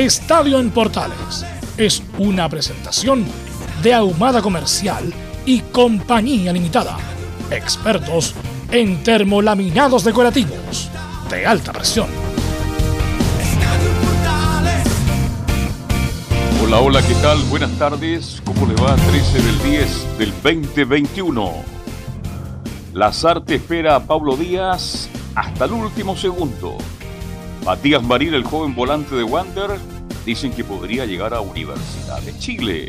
Estadio en Portales es una presentación de Ahumada Comercial y Compañía Limitada. Expertos en termolaminados decorativos de alta presión. Hola, hola, ¿qué tal? Buenas tardes. ¿Cómo le va? 13 del 10 del 2021. Lazarte espera a Pablo Díaz hasta el último segundo. Matías Marín, el joven volante de Wander, dicen que podría llegar a Universidad de Chile.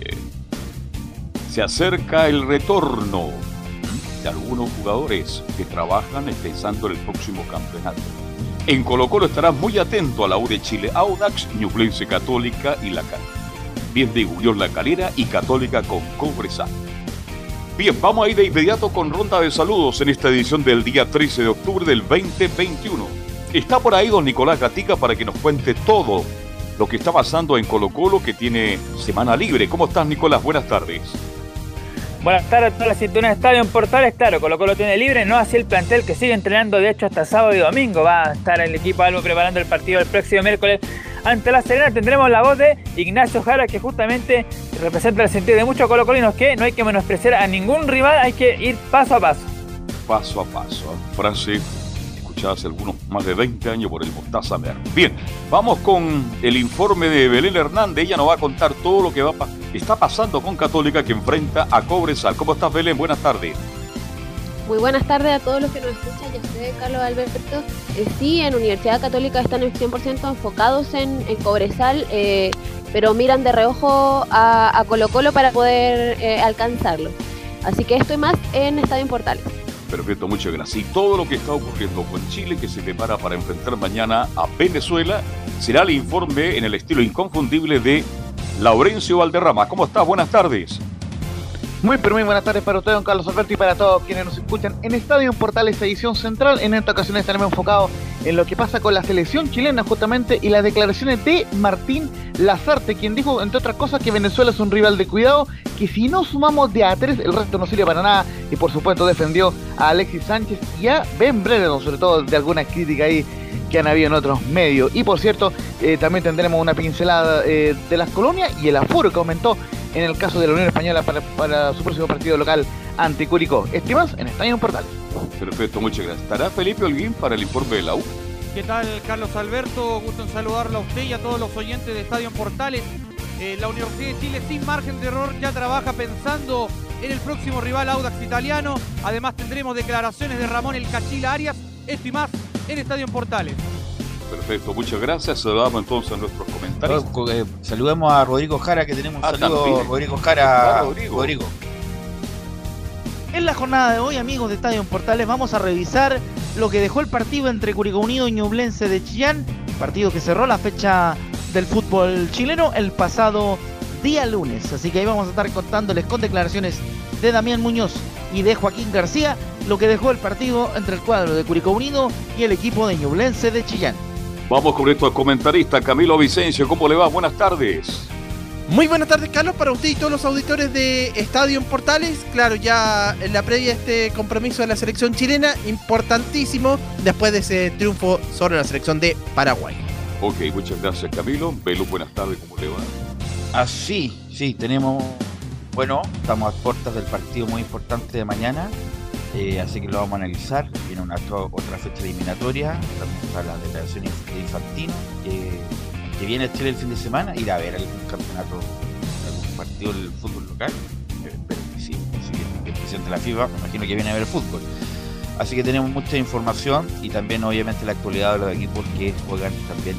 Se acerca el retorno de algunos jugadores que trabajan pensando en el próximo campeonato. En Colo Colo estará muy atento a la U de Chile, Audax, Ñublense Católica y La Calera. Bien de La Calera y Católica con Cobresal. Bien, vamos a ir de inmediato con ronda de saludos en esta edición del día 13 de octubre del 2021. Está por ahí don Nicolás Gatica para que nos cuente todo lo que está pasando en Colo Colo que tiene semana libre. ¿Cómo estás Nicolás? Buenas tardes. Buenas tardes a todas las sintonías de Estadio en Portales. Claro, Colo Colo tiene libre, no así el plantel que sigue entrenando de hecho hasta sábado y domingo. Va a estar el equipo Albo preparando el partido el próximo miércoles ante La Serena. Tendremos la voz de Ignacio Jara que justamente representa el sentido de muchos colocolinos que no hay que menospreciar a ningún rival, hay que ir paso a paso. Paso a paso. ¿eh? Frase escuchada hace algunos más de 20 años por el Mostaza Mer. Bien, vamos con el informe de Belén Hernández. Ella nos va a contar todo lo que va está pasando con Católica que enfrenta a Cobresal. ¿Cómo estás, Belén? Buenas tardes. Muy buenas tardes a todos los que nos escuchan. Yo soy Carlos Alberto. Eh, sí, en Universidad Católica están 100% enfocados en, Cobresal, eh, pero miran de reojo a, Colo Colo para poder eh, alcanzarlo. Así que estoy más en Estadio Portales. Perfecto, muchas gracias. Y todo lo que está ocurriendo con Chile, que se prepara para enfrentar mañana a Venezuela, será el informe en el estilo inconfundible de Laurencio Valderrama. ¿Cómo estás? Buenas tardes. Muy pero muy buenas tardes para usted, don Carlos Alberto, y para todos quienes nos escuchan en Estadio Portales Edición Central. En esta ocasión estaremos enfocados en lo que pasa con la selección chilena justamente y las declaraciones de Martín Lazarte, quien dijo, entre otras cosas, que Venezuela es un rival de cuidado, que si no sumamos de a tres, el resto no sirve para nada. Y por supuesto defendió a Alexis Sánchez y a Ben Brereton, sobre todo de algunas críticas ahí que han habido en otros medios. Y por cierto, eh, también tendremos una pincelada eh, de las colonias y el aforo que aumentó en el caso de la Unión Española para, su próximo partido local ante Curicó. Estimas en Estadio Portal. Perfecto, muchas gracias. ¿Estará Felipe Holguín para el informe de la U? ¿Qué tal, Carlos Alberto? Gusto en saludarlo a usted y a todos los oyentes de Estadio Portales. Eh, la Universidad de Chile, sin margen de error, ya trabaja pensando en el próximo rival Audax italiano. Además, tendremos declaraciones de Ramón El Cachila Arias. Esto y más en Estadio Portales. Perfecto, muchas gracias. Saludamos entonces a nuestros comentarios. Eh, saludemos a Rodrigo Jara, que tenemos un ah, saludo. Rodrigo Jara. Rodrigo. En la jornada de hoy, amigos de Estadio Portales, vamos a revisar lo que dejó el partido entre Curicó Unido y Ñublense de Chillán, partido que cerró la fecha del fútbol chileno el pasado día lunes. Así que ahí vamos a estar contándoles con declaraciones de Damián Muñoz y de Joaquín García lo que dejó el partido entre el cuadro de Curicó Unido y el equipo de Ñublense de Chillán. Vamos con nuestro comentarista Camilo Vicencio. ¿Cómo le va? Buenas tardes. Muy buenas tardes, Carlos, para usted y todos los auditores de Estadio en Portales. Claro, ya en la previa este compromiso de la selección chilena, importantísimo después de ese triunfo sobre la selección de Paraguay. Ok, muchas gracias, Camilo. Velo, buenas tardes, ¿cómo le va? Ah, sí, sí, tenemos. Bueno, estamos a puertas del partido muy importante de mañana. Eh, así que lo vamos a analizar. Viene una otra fecha eliminatoria, también está la declaración de Infantino, que viene Chile el fin de semana, ir a ver algún campeonato, algún partido del fútbol local. Espero que sí. Así que el presidente de la FIFA, me imagino que viene a ver el fútbol. Así que tenemos mucha información y también obviamente la actualidad de los equipos que juegan también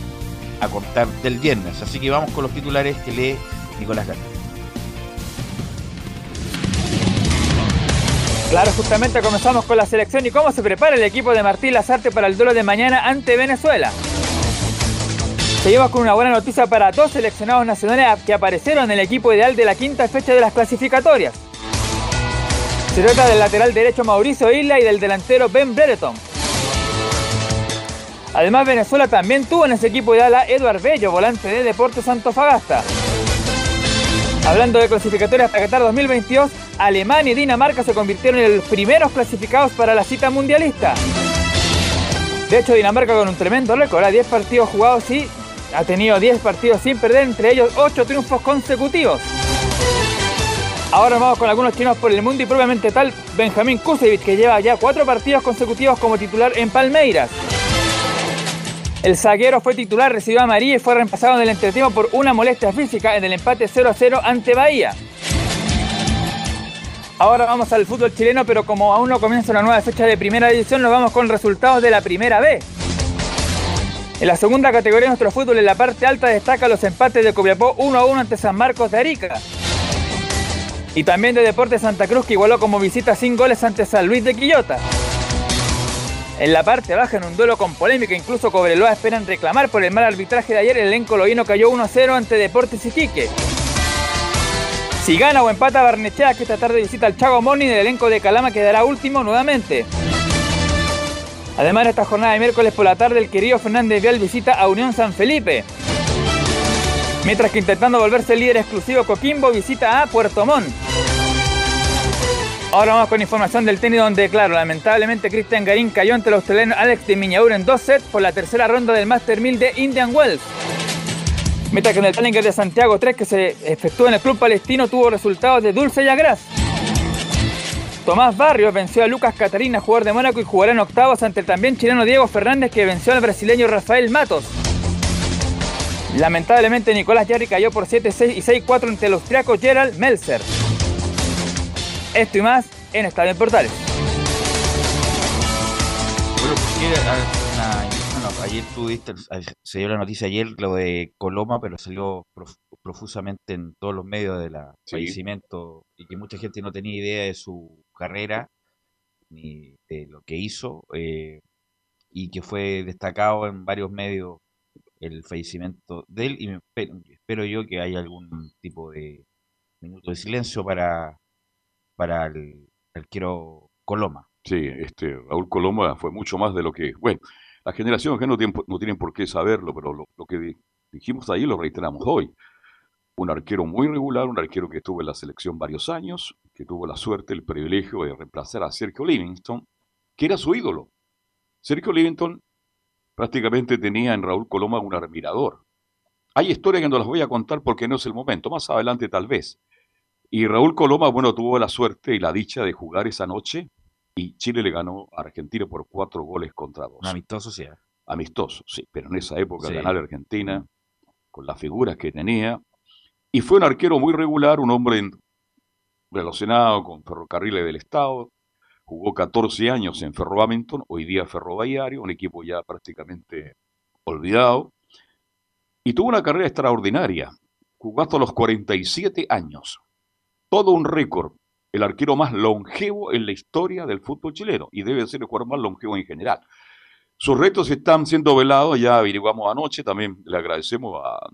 a contar del viernes. Así que vamos con los titulares que lee Nicolás Gatti. Claro, justamente comenzamos con la selección y cómo se prepara el equipo de Martín Lazarte para el duelo de mañana ante Venezuela. Seguimos con una buena noticia para dos seleccionados nacionales que aparecieron en el equipo ideal de la quinta fecha de las clasificatorias. Se trata del lateral derecho Mauricio Isla y del delantero Ben Brereton. Además, Venezuela también tuvo en ese equipo ideal a Eduard Bello, volante de Deportes Antofagasta. Hablando de clasificatorias para Qatar 2022, Alemania y Dinamarca se convirtieron en los primeros clasificados para la cita mundialista. De hecho, Dinamarca con un tremendo récord, a 10 partidos jugados y ha tenido 10 partidos sin perder, entre ellos 8 triunfos consecutivos. Ahora vamos con algunos chinos por el mundo y propiamente tal Benjamín Kusevich, que lleva ya cuatro partidos consecutivos como titular en Palmeiras. El zaguero fue titular, recibió a María y fue reemplazado en el entretiempo por una molestia física en el empate 0-0 ante Bahía. Ahora vamos al fútbol chileno, pero como aún no comienza una nueva fecha de primera división, nos vamos con resultados de la primera B. En la segunda categoría de nuestro fútbol, en la parte alta, destaca los empates de Copiapó 1-1 ante San Marcos de Arica. Y también de Deportes Santa Cruz que igualó como visita sin goles ante San Luis de Quillota. En la parte baja, en un duelo con polémica, incluso Cobreloa esperan reclamar por el mal arbitraje de ayer, el elenco loíno cayó 1-0 ante Deportes Iquique. Si gana o empata Barnechea, que esta tarde visita al Chago Morning, el elenco de Calama quedará último nuevamente. Además, esta jornada de miércoles por la tarde, el querido Fernández Vial visita a Unión San Felipe. Mientras que intentando volverse líder exclusivo, Coquimbo visita a Puerto Montt. Ahora vamos con información del tenis donde, claro, lamentablemente Cristian Garín cayó ante el australiano Alex de Miñaur en dos sets por la tercera ronda del Master 1000 de Indian Wells. Mientras que en el Challenger de Santiago 3 que se efectuó en el club palestino tuvo resultados de Dulce y Agras. Tomás Barrios venció a Lucas Catarina, jugador de Mónaco, y jugará en octavos ante el también chileno Diego Fernández que venció al brasileño Rafael Matos. Lamentablemente Nicolás Jarry cayó por 7-6 y 6-4 ante el austriaco Gerald Melzer. Esto y más en Estadio en Portales. Bueno, bueno, ayer tuviste, se dio la noticia ayer lo de Coloma, pero salió prof- profusamente en todos los medios de la Sí. fallecimiento y que mucha gente no tenía idea de su carrera ni de lo que hizo eh, y que fue destacado en varios medios el fallecimiento de él y me espero, espero yo que haya algún tipo de minuto de silencio para, para el arquero Coloma. Sí, este, Raúl Coloma fue mucho más de lo que, bueno, las generaciones que no tienen, por- qué saberlo, pero lo, que di- dijimos ahí lo reiteramos hoy. Un arquero muy regular, un arquero que estuvo en la selección varios años, que tuvo la suerte, el privilegio de reemplazar a Sergio Livingston, que era su ídolo. Sergio Livingston prácticamente tenía en Raúl Coloma un admirador. Hay historias que no las voy a contar porque no es el momento, más adelante tal vez. Y Raúl Coloma, bueno, tuvo la suerte y la dicha de jugar esa noche y Chile le ganó a Argentina por cuatro goles contra dos. Amistoso, sí. ¿eh? Amistoso, sí, pero en esa época Sí. ganar Argentina con las figuras que tenía. Y fue un arquero muy regular, un hombre relacionado con Ferrocarriles del Estado. Jugó 14 años en Ferrohamilton, hoy día Ferroviario, un equipo ya prácticamente olvidado. Y tuvo una carrera extraordinaria. Jugó hasta los 47 años. Todo un récord. El arquero más longevo en la historia del fútbol chileno. Y debe ser el jugador más longevo en general. Sus restos están siendo velados, ya averiguamos anoche, también le agradecemos a,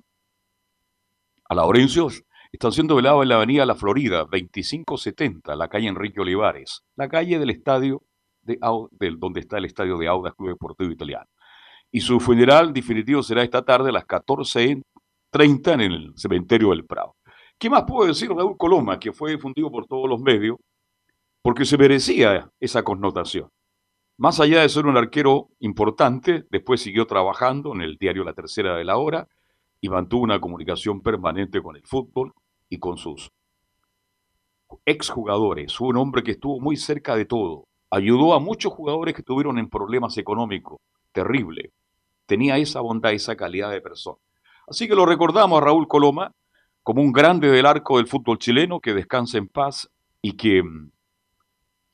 a Laurencio. Están siendo velados en la avenida La Florida, 2570, la calle Enrique Olivares, la calle del estadio de, donde está el estadio de Audas Club Deportivo Italiano. Y su funeral definitivo será esta tarde a las 14.30 en el cementerio del Prado. ¿Qué más puedo decir Raúl Coloma, que fue difundido por todos los medios, porque se merecía esa connotación? Más allá de ser un arquero importante, después siguió trabajando en el diario La Tercera de la Hora y mantuvo una comunicación permanente con el fútbol y con sus exjugadores. Fue un hombre que estuvo muy cerca de todo. Ayudó a muchos jugadores que estuvieron en problemas económicos. Terrible. Tenía esa bondad, esa calidad de persona. Así que lo recordamos a Raúl Coloma como un grande del arco del fútbol chileno que descansa en paz y que mm,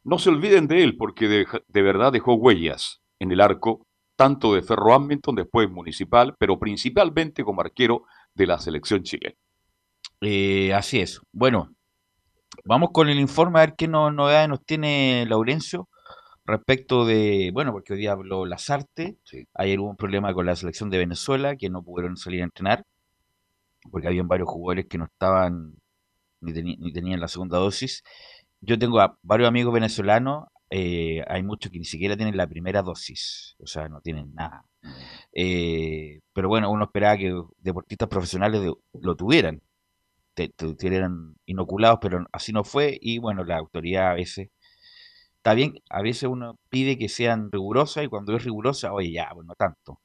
no se olviden de él porque de, de verdad dejó huellas en el arco, tanto de Ferro Hamilton, después municipal, pero principalmente como arquero de la selección chilena. Eh, así es. Bueno, vamos con el informe a ver qué no- novedades nos tiene Laurencio respecto de, bueno, porque hoy día habló Lazarte, Sí. ayer hubo un problema con la selección de Venezuela, que no pudieron salir a entrenar, porque habían varios jugadores que no estaban ni, tenían la segunda dosis. Yo tengo a varios amigos venezolanos, eh, hay muchos que ni siquiera tienen la primera dosis, o sea, no tienen nada. Eh, pero bueno, uno esperaba que deportistas profesionales de- lo tuvieran, te, inoculados, pero así no fue. Y bueno, la autoridad a veces, está bien, a veces uno pide que sean rigurosas y cuando es rigurosa, oye, ya, pues no tanto.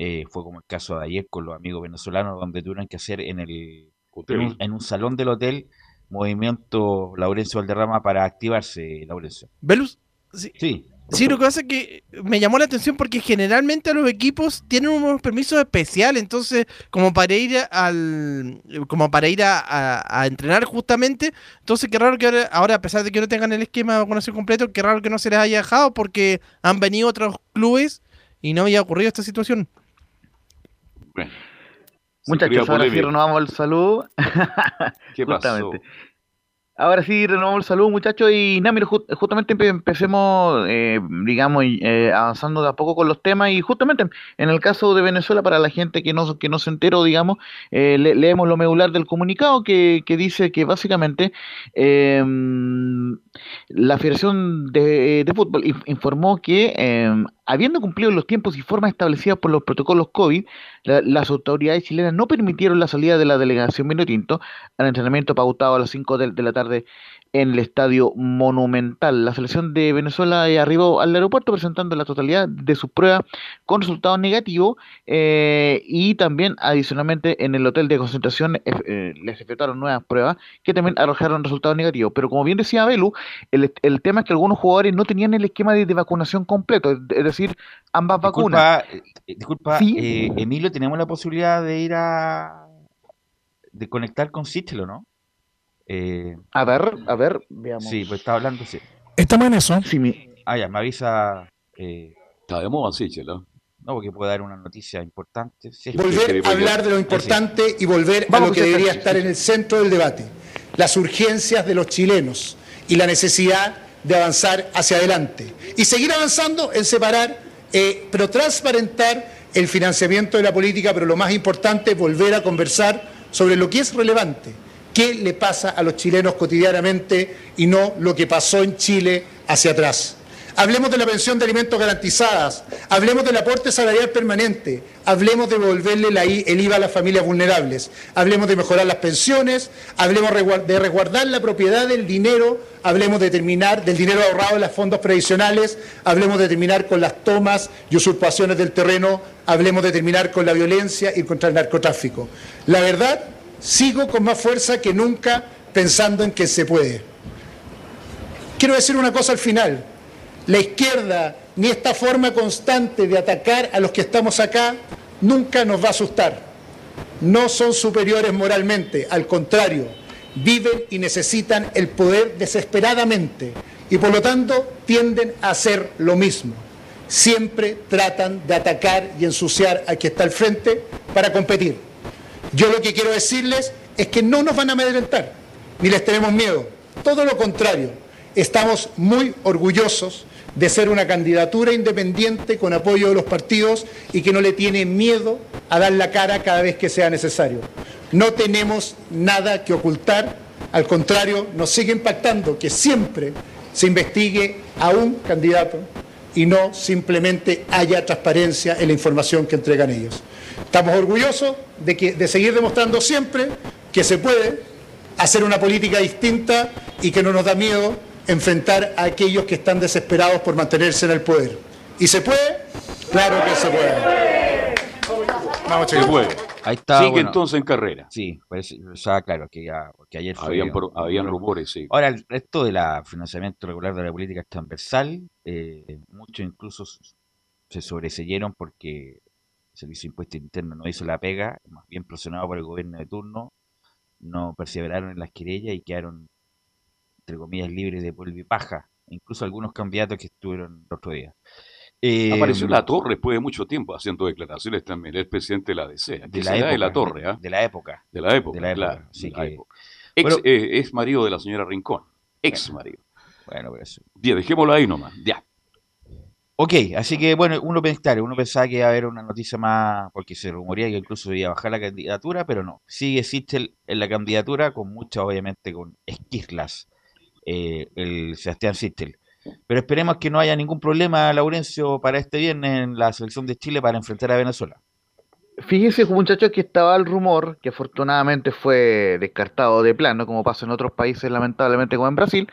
Eh, fue como el caso de ayer con los amigos venezolanos, donde tuvieron que hacer en el en un, en un salón del hotel movimiento Laurencio Valderrama para activarse, Laurencio. Velus, sí, Sí, Sí, lo que pasa es que me llamó la atención porque generalmente los equipos tienen unos permisos especiales, entonces como para ir al como para ir a, a- a entrenar justamente, entonces qué raro que ahora, ahora, a pesar de que no tengan el esquema de vacunación completo, qué raro que no se les haya dejado porque han venido otros clubes y no había ocurrido esta situación. Bueno, Muchachos, ahora sí renovamos el saludo. ¿Qué pasó? Ahora sí, renovamos el saludo, muchachos. Y nada, mira, ju- justamente empe- empecemos, eh, digamos, eh, avanzando de a poco con los temas. Y justamente en el caso de Venezuela, para la gente que no, que no se enteró, digamos, eh, le- leemos lo medular del comunicado que, que dice que básicamente eh, la Federación de, de Fútbol inf- informó que, eh, habiendo cumplido los tiempos y formas establecidas por los protocolos COVID, la- las autoridades chilenas no permitieron la salida de la delegación Minotinto al entrenamiento pautado a las 5 de, la tarde en el Estadio Monumental. La selección de Venezuela arribó al aeropuerto presentando la totalidad de sus pruebas con resultados negativos eh, y también adicionalmente en el hotel de concentración eh, les efectuaron nuevas pruebas que también arrojaron resultados negativos. Pero como bien decía Belu, el, el tema es que algunos jugadores no tenían el esquema de, de vacunación completo, es, es decir, ambas vacunas. disculpa, eh, disculpa Sí. eh, Emilio, tenemos la posibilidad de ir a... de conectar con Sichelo, ¿no? Eh, A ver, a ver, veamos. sí, pues estaba hablando, sí. Estamos en eso. Sí, mi- Ah, ya, me avisa... eh, Está de moda, sí, no, porque puede dar una noticia importante. Sí, volver a hablar de lo importante y volver a Vamos lo que a debería sí, estar sí. en el centro del debate, las urgencias de los chilenos y la necesidad de avanzar hacia adelante. Y seguir avanzando en separar, eh, pero transparentar el financiamiento de la política, pero lo más importante es volver a conversar sobre lo que es relevante, qué le pasa a los chilenos cotidianamente y no lo que pasó en Chile hacia atrás. Hablemos de la pensión de alimentos garantizadas, hablemos del aporte salarial permanente, hablemos de devolverle el IVA a las familias vulnerables, hablemos de mejorar las pensiones, hablemos de resguardar la propiedad del dinero, hablemos de terminar del dinero ahorrado en los fondos previsionales, hablemos de terminar con las tomas y usurpaciones del terreno, hablemos de terminar con la violencia y contra el narcotráfico. La verdad, sigo con más fuerza que nunca pensando en que se puede. Quiero decir una cosa al final. La izquierda, ni esta forma constante de atacar a los que estamos acá, nunca nos va a asustar. No son superiores moralmente, al contrario, viven y necesitan el poder desesperadamente y por lo tanto tienden a hacer lo mismo. Siempre tratan de atacar y ensuciar al que está al frente para competir. Yo lo que quiero decirles es que no nos van a amedrentar, ni les tenemos miedo. Todo lo contrario, estamos muy orgullosos de ser una candidatura independiente con apoyo de los partidos y que no le tiene miedo a dar la cara cada vez que sea necesario. No tenemos nada que ocultar, al contrario, nos sigue impactando que siempre se investigue a un candidato y no simplemente haya transparencia en la información que entregan ellos. Estamos orgullosos de, que, de seguir demostrando siempre que se puede hacer una política distinta y que no nos da miedo enfrentar a aquellos que están desesperados por mantenerse en el poder. ¿Y se puede? Claro que se puede. Vamos, Se puede. Ahí está. Sigue bueno, entonces en carrera. Sí, parece, o sea, claro, que ya, ayer fue... Habían, por- habían un- rumores, sí. Ahora, el resto del financiamiento regular de la política es transversal. eh, muchos incluso se sobreseyeron porque Servicio de Impuesto Interno no hizo la pega, más bien presionado por el gobierno de turno, no perseveraron en las querellas y quedaron, entre comillas, libres de polvo y paja. Incluso algunos candidatos que estuvieron el otro día. Eh, Apareció La Torre después de mucho tiempo haciendo declaraciones también. El presidente de la DC. de la, época, de la Torre, ¿ah? de la época. De la época. De la época. claro, Así de la que- época. Ex, Bueno- eh, ex marido de la señora Rincón. Ex marido. Bueno, pero eso. Bien, dejémoslo ahí nomás. Ya. Ok, así que bueno, uno pensaba, uno pensaba que iba a haber una noticia más, porque se rumorea que incluso iba a bajar la candidatura, pero no. Sigue Sichel en la candidatura, con muchas, obviamente, con esquirlas, eh, el Sebastián Sichel. Pero esperemos que no haya ningún problema, Laurencio, para este viernes en la selección de Chile para enfrentar a Venezuela. Fíjese, muchachos, que estaba el rumor, que afortunadamente fue descartado de plano, como pasa en otros países, lamentablemente, como en Brasil,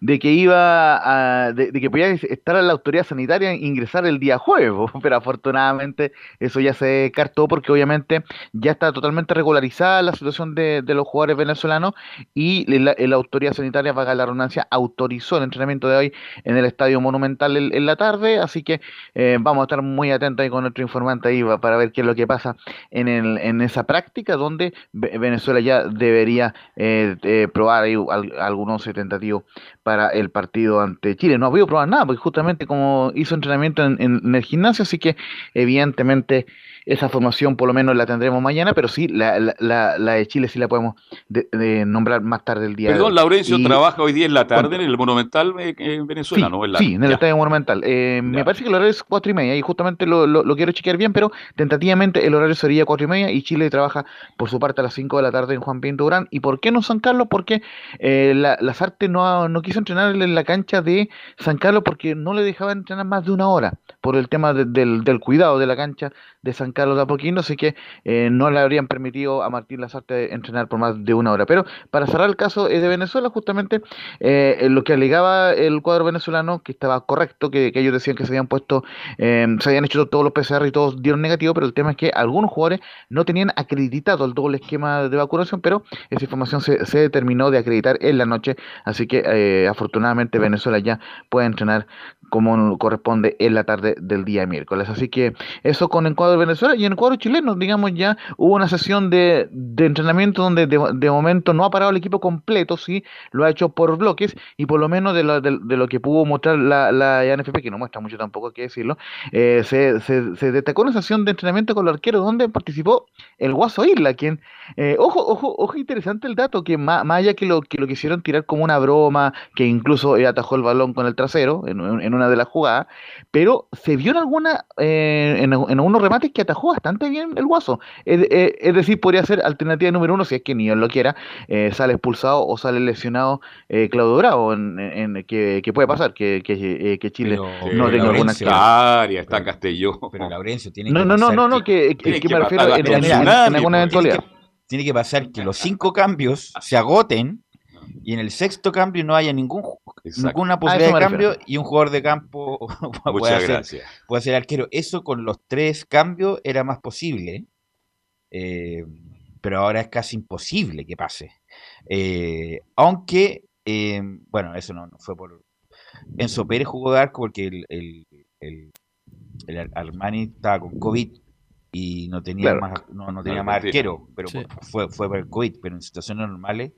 de que iba a, de, que podía estar en la autoridad sanitaria e ingresar el día jueves, pero afortunadamente eso ya se descartó porque obviamente ya está totalmente regularizada la situación de, los jugadores venezolanos y la, la autoridad sanitaria, valga la redundancia, autorizó el entrenamiento de hoy en el Estadio Monumental en, en la tarde, así que eh, vamos a estar muy atentos ahí con nuestro informante ahí para ver qué es lo que pasa en, el, en esa práctica donde Ve- Venezuela ya debería eh, eh, probar ahí al- algunos tentativos para el partido ante Chile. No ha podido probar nada porque justamente como hizo entrenamiento en, en- en el gimnasio, así que evidentemente esa formación por lo menos la tendremos mañana, pero sí, la, la, la- la de Chile sí la podemos de- de nombrar más tarde el día de Perdón, hoy. Laurencio Y- trabaja hoy día en la tarde en el Monumental eh, en Venezuela, Sí, ¿no? En sí, en el. Estadio Monumental. Eh, me parece que el horario es cuatro y media y justamente lo, lo, lo quiero chequear bien, pero tentativamente el horario sería cuatro y media y Chile trabaja por su parte a las 5 de la tarde en Juan Pinto Durán. ¿Y por qué no San Carlos? Porque eh, la, las artes no, ha- no quiso entrenar en la cancha de San Carlos porque no le dejaban entrenar más de una hora por el tema de- del, del cuidado de la cancha de San Carlos de Apoquindo, así que eh, no le habrían permitido a Martín Lazarte entrenar por más de una hora. Pero para cerrar el caso eh, de Venezuela, justamente eh, lo que alegaba el cuadro venezolano, que estaba correcto, que, ellos decían que se habían puesto, eh, se habían hecho todos los PCR y todos dieron negativo, pero el tema es que algunos jugadores no tenían acreditado el doble esquema de vacunación, pero esa información se, se terminó de acreditar en la noche, así que afortunadamente Venezuela ya puede entrenar como corresponde en la tarde del día miércoles. Así que eso con el cuadro de Venezuela y en el cuadro chileno, digamos, ya hubo una sesión de, de entrenamiento donde de, de momento no ha parado el equipo completo, sí, lo ha hecho por bloques y por lo menos de lo, de, de lo que pudo mostrar la, la NFP, que no muestra mucho tampoco, hay que decirlo, eh, se, se, se destacó una sesión de entrenamiento con los arqueros donde participó el Guaso Isla, quien, eh, ojo, ojo, ojo, interesante el dato, que más, más allá que lo, que lo quisieron tirar como una broma, que incluso eh, atajó el balón con el trasero en, en una de las jugadas, pero se vio en alguna, eh, en, en algunos remates que atajó bastante bien el Guaso. Es, eh, es decir, podría ser alternativa número uno, si es que ni él lo quiera, eh, sale expulsado o sale lesionado eh, Claudio Bravo, en, en- que, que puede pasar, que, que, eh, que Chile Pero- no Eh, tenga alguna Está área, está Castelló. Pero Laurencio tiene No, que no, no, no, no, que, que, Tiene que que me refiero en, la en- en- tsunami, en alguna eventualidad. tiene que pasar que los cinco cambios se agoten y en el sexto cambio no haya ningún Exacto. ninguna A posibilidad de cambio refiero. y un jugador de campo puede gracias. puede ser arquero. Eso con los tres cambios era más posible, eh, pero ahora es casi imposible que pase. Eh, aunque, eh, bueno, eso no, no fue por... Enzo Pérez jugó de arco porque el, el, el- el Ar- Armani estaba con COVID y no tenía Claro. más, no, no tenía No, más arquero, pero Sí. fue, fue por el COVID, pero en situaciones normales.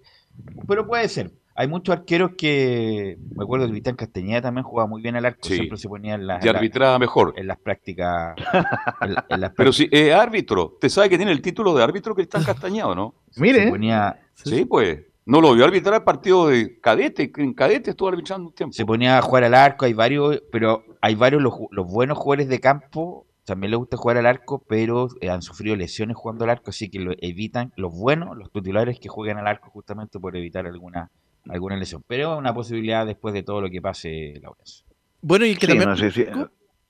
Pero puede ser. Hay muchos arqueros que, me acuerdo que Cristian Castañeda también jugaba muy bien al arco, Sí. siempre se ponía en, las Y la- arbitraba mejor. en las prácticas. en la- en las Pero si es árbitro, ¿te sabe que tiene el título de árbitro que está castañado, no? Mire, se ponía, Sí, pues. No lo vio arbitrar el partido de cadete, en cadete estuvo arbitrando un tiempo. se ponía a jugar al arco, hay varios, pero hay varios los, los buenos jugadores de campo, también les gusta jugar al arco, pero eh, han sufrido lesiones jugando al arco, así que lo evitan los buenos, los titulares que jueguen al arco justamente por evitar alguna alguna lesión. Pero es una posibilidad después de todo lo que pase, Laurencio. Bueno, y el que sí, también, no sé si-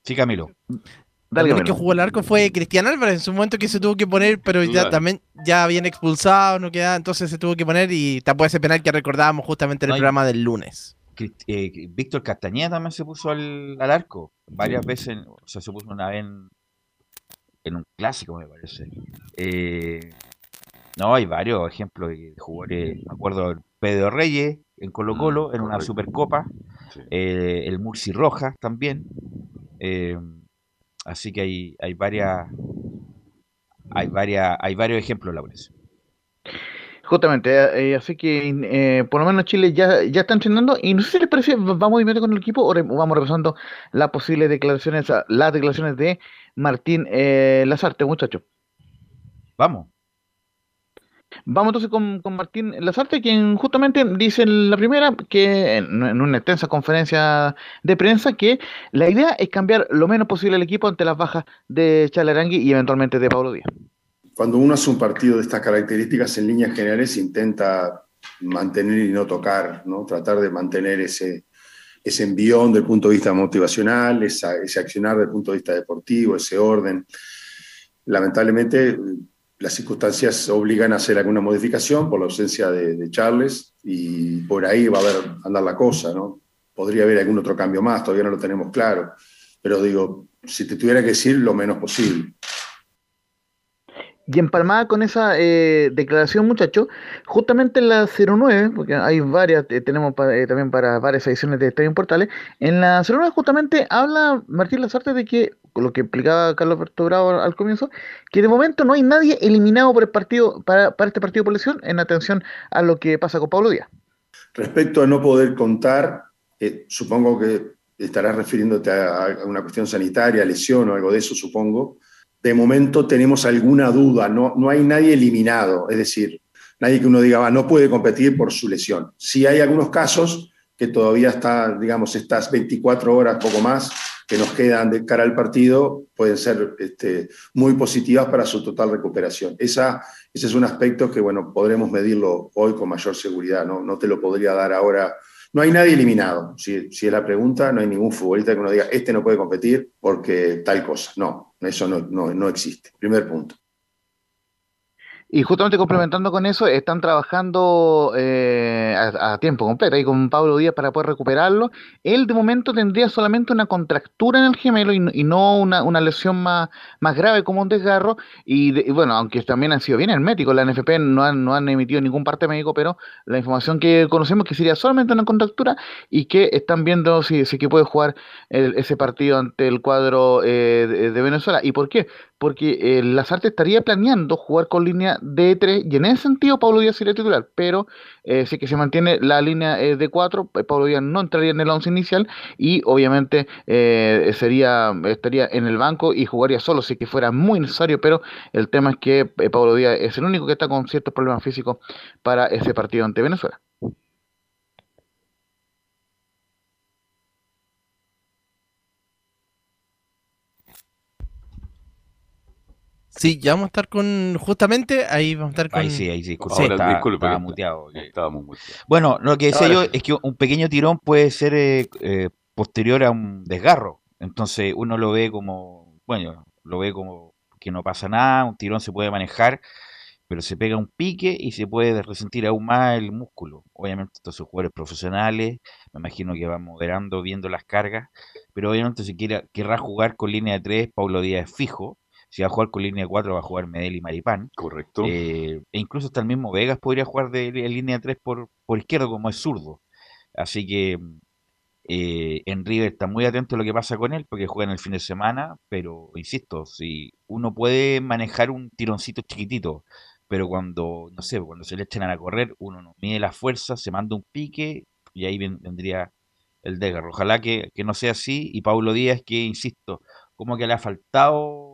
Sí, Camilo. Dale, el que jugó el arco fue Cristian Álvarez en su momento que se tuvo que poner, pero ya también ya habían expulsado, no queda, entonces se tuvo que poner y tapó ese penal que recordábamos justamente en el No, programa del lunes. Eh, Víctor Castañeda también se puso al, al arco varias veces, o sea, se puso una vez en, en un clásico, me parece. Eh, no, hay varios ejemplos de jugadores, me acuerdo, Pedro Reyes en Colo Colo, en una correcto. Supercopa, Sí. eh, el Murci Rojas también. eh, así que hay, hay varias hay, varias, hay varios ejemplos, Laurencio. Justamente, eh, eh, así que eh, por lo menos Chile ya, ya está entrenando y no sé si les parece, vamos de inmediato con el equipo o re- vamos repasando las posibles declaraciones, ah, las declaraciones de Martín eh, Lazarte, muchachos. Vamos. Vamos entonces con, con Martín Lazarte, quien justamente dice en la primera que en, en una extensa conferencia de prensa que la idea es cambiar lo menos posible el equipo ante las bajas de Chalarangui y eventualmente de Pablo Díaz. Cuando uno hace un partido de estas características en líneas generales intenta mantener y no tocar, ¿no? tratar de mantener ese, ese envión desde el punto de vista motivacional, esa- ese accionar desde el punto de vista deportivo, ese orden. Lamentablemente las circunstancias obligan a hacer alguna modificación por la ausencia de, de Charles y por ahí va a haber andar la cosa, ¿no? Podría haber algún otro cambio más, todavía no lo tenemos claro, pero digo, si te tuviera que decir, lo menos posible. Y empalmada con esa eh, declaración, muchachos, justamente en la 09, porque hay varias, eh, tenemos eh, también para varias ediciones de Estadio Portales, en la 09 justamente habla Martín Lazarte de que, lo que explicaba Carlos Alberto Bravo al, comienzo, que de momento no hay nadie eliminado por el partido, para, para este partido por lesión, en atención a lo que pasa con Pablo Díaz. Respecto a no poder contar, eh, supongo que estarás refiriéndote a una cuestión sanitaria, lesión o algo de eso, supongo. De momento tenemos alguna duda, no, no hay nadie eliminado, es decir, nadie que uno diga, "Va, no puede competir por su lesión. Sí hay algunos casos que todavía está, digamos, estas 24 horas, poco más, que nos quedan de cara al partido, pueden ser este, muy positivas para su total recuperación. Esa, ese es un aspecto que, bueno, podremos medirlo hoy con mayor seguridad, no, no te lo podría dar ahora. No hay nadie eliminado, si, si es la pregunta, no hay ningún futbolista que uno diga, este no puede competir porque tal cosa. No, eso no, no, no existe. Primer punto. Y justamente complementando con eso, están trabajando eh, a, a tiempo completo ahí con Pablo Díaz para poder recuperarlo. Él de momento tendría solamente una contractura en el gemelo y, no- una, una lesión más, más grave como un desgarro. Y, de- y bueno, aunque también han sido bien herméticos, la NFP no han, no han emitido ningún parte médico, pero la información que conocemos que sería solamente una contractura y que están viendo si, si que puede jugar el- ese partido ante el cuadro eh, de Venezuela. ¿Y por qué? Porque eh, Lazarte estaría planeando jugar con línea de 3 y en ese sentido Pablo Díaz sería titular, pero eh, si que se mantiene la línea eh, de 4, Pablo Díaz no entraría en el 11 inicial y obviamente eh, sería estaría en el banco y jugaría solo si que fuera muy necesario, pero el tema es que eh, Pablo Díaz es el único que está con ciertos problemas físicos para ese partido ante Venezuela. Sí, ya vamos a estar con. Justamente ahí vamos a estar con. Ahí sí, ahí sí. disculpa, Ahora, estaba- disculpe, estaba muteado. Estábamos muteados. Bueno, lo que decía Ahora yo es que un pequeño tirón puede ser eh, eh, posterior a un desgarro. Entonces uno lo ve como, bueno, lo ve como que no pasa nada, un tirón se puede manejar, pero se pega un pique y se puede resentir aún más el músculo. Obviamente estos son jugadores profesionales, me imagino que van moderando, viendo las cargas, pero obviamente si quiera, querrá jugar con línea de 3, Pablo Díaz es fijo. Si va a jugar con línea de 4, va a jugar Medel y Maripán. Correcto. Eh, e incluso hasta el mismo Vegas podría jugar de, de línea 3 por, por izquierdo, como es zurdo. Así que eh, en River está muy atento a lo que pasa con él, porque juega en el fin de semana, pero insisto, si uno puede manejar un tironcito chiquitito, pero cuando, no sé, cuando se le echan a correr, uno no mide la fuerza, se manda un pique y ahí ven- vendría el desgarro. Ojalá que, que no sea así. Y Paulo Díaz, que insisto, como que le ha faltado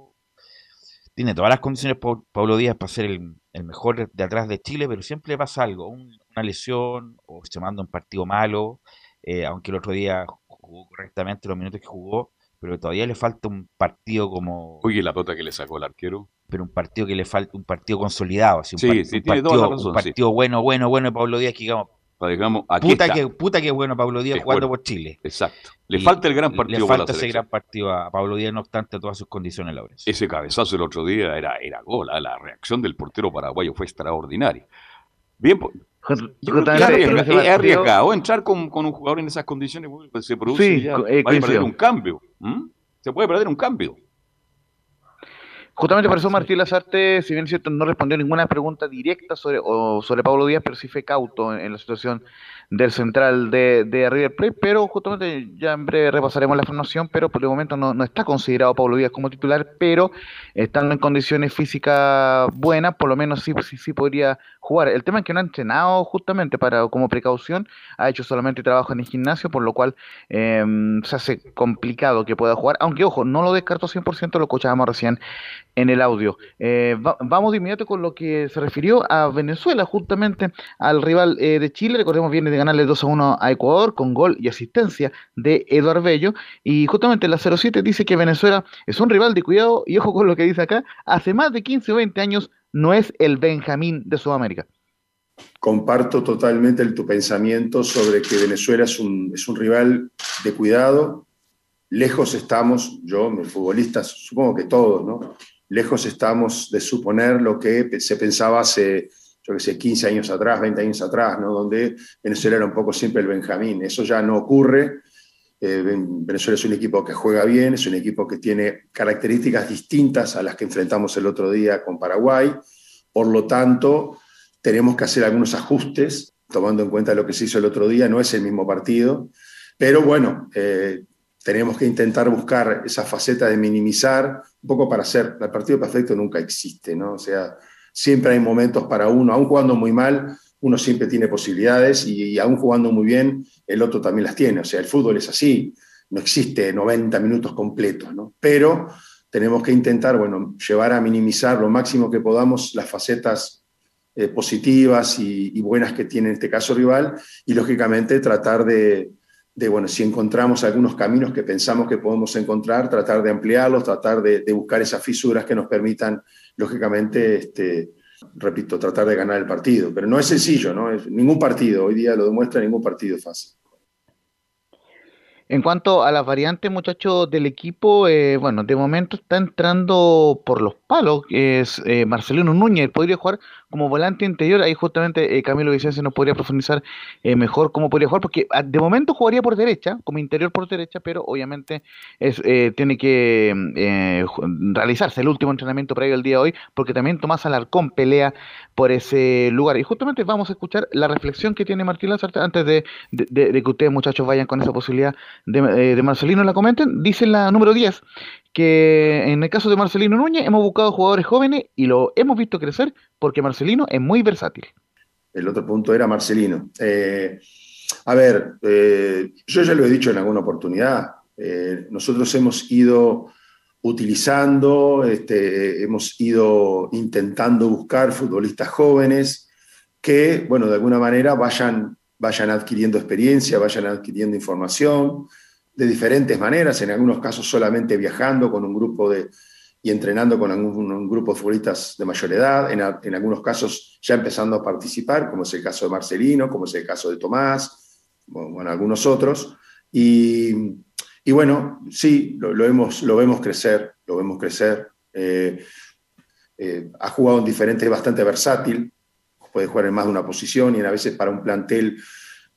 tiene todas las condiciones Pablo Díaz para ser el, el mejor de atrás de Chile, pero siempre le pasa algo, un- una lesión o se manda un partido malo, eh, aunque el otro día jugó correctamente los minutos que jugó, pero todavía le falta un partido como, Oye, la pelota que le sacó el arquero. pero un partido que le falta, un partido consolidado, así, un, Sí, sí, un tiene toda partido, un sí. partido bueno, bueno, bueno de Pablo Díaz que digamos, digamos, aquí puta está. que, puta que bueno Pablo Díaz Es jugando bueno. por Chile. Exacto. Le Y falta el gran Le partido para la falta ese gran partido a Pablo Díaz, no obstante todas sus condiciones laborales. Ese cabezazo el otro día era, era gol. ¿ah? La reacción del portero paraguayo fue extraordinaria. Bien, pues, yo creo que es arriesga- arriesgado entrar con, con un jugador en esas condiciones. pues, se produce Sí, ya, eh, perder un cambio. Se puede perder un cambio. Justamente por eso Martín Lazarte, si bien es cierto, no respondió ninguna pregunta directa sobre, o sobre Pablo Díaz, pero sí fue cauto en, en la situación del central de, de, River Plate, pero justamente ya en breve repasaremos la formación, pero por el momento no, no está considerado Pablo Díaz como titular, pero estando en condiciones físicas buenas, por lo menos sí, sí, sí podría jugar. El tema es que no ha entrenado justamente para como precaución, ha hecho solamente trabajo en el gimnasio, por lo cual eh, se hace complicado que pueda jugar, aunque ojo, no lo descarto 100%, lo escuchábamos recién en el audio. Eh, va, vamos de inmediato con lo que se refirió a Venezuela, justamente al rival eh, de Chile, recordemos viene de ganarle 2 a 1 a Ecuador con gol y asistencia de Eduardo Bello. Y justamente la 07 dice que Venezuela es un rival de cuidado, y ojo con lo que dice acá, hace más de 15 o 20 años no es el Benjamín de Sudamérica. Comparto totalmente tu pensamiento sobre que Venezuela es un, es un rival de cuidado. Lejos estamos, yo, mis futbolistas, supongo que todos, ¿no? Lejos estamos de suponer lo que se pensaba hace yo que sé, 15 años atrás, 20 años atrás, ¿no? donde Venezuela era un poco siempre el Benjamín. Eso ya no ocurre. Eh, Venezuela es un equipo que juega bien, es un equipo que tiene características distintas a las que enfrentamos el otro día con Paraguay. Por lo tanto, tenemos que hacer algunos ajustes, tomando en cuenta lo que se hizo el otro día. No es el mismo partido, pero bueno, eh, tenemos que intentar buscar esa faceta de minimizar, un poco para hacer, el partido perfecto nunca existe, ¿no? O sea, siempre hay momentos para uno, aun jugando muy mal, uno siempre tiene posibilidades y, y aún jugando muy bien, el otro también las tiene. O sea, el fútbol es así, no existe 90 minutos completos, ¿no? Pero tenemos que intentar, bueno, llevar a minimizar lo máximo que podamos las facetas eh, positivas y, y, buenas que tiene en este caso rival y lógicamente tratar de, de, bueno, si encontramos algunos caminos que pensamos que podemos encontrar, tratar de ampliarlos, tratar de, buscar esas fisuras que nos permitan lógicamente, este, repito, tratar de ganar el partido. Pero no es sencillo, ¿no? Es, ningún partido, hoy día lo demuestra, ningún partido es fácil. En cuanto a las variantes, muchachos, del equipo, eh, bueno, de momento está entrando por los palos, es eh, Marcelino Núñez, podría jugar como volante interior, ahí justamente eh, Camilo Vicencio nos podría profundizar eh, mejor cómo podría jugar, porque ah, de momento jugaría por derecha, como interior por derecha, pero obviamente es, eh, tiene que eh, realizarse el último entrenamiento previo el día de hoy, porque también Tomás Alarcón pelea por ese lugar. Y justamente vamos a escuchar la reflexión que tiene Martín Lazarte antes de que ustedes muchachos vayan con esa posibilidad de, eh, de Marcelino la comenten. Dice la número 10 que en el caso de Marcelino Núñez hemos buscado jugadores jóvenes y lo hemos visto crecer porque Marcelino es muy versátil. El otro punto era Marcelino. Eh, a ver, eh, yo ya lo he dicho en alguna oportunidad, eh, nosotros hemos ido utilizando, este, hemos ido intentando buscar futbolistas jóvenes que, bueno, de alguna manera vayan, vayan adquiriendo experiencia, vayan adquiriendo información, de diferentes maneras, en algunos casos solamente viajando con un grupo de, y entrenando con algún, un grupo de futbolistas de mayor edad, en, en, algunos casos ya empezando a participar, como es el caso de Marcelino, como es el caso de Tomás, bueno, algunos otros. Y, y bueno, sí, lo, lo, lo vemos crecer, lo vemos crecer. Eh, eh, ha jugado en diferentes, bastante versátil, puede jugar en más de una posición y a veces para un plantel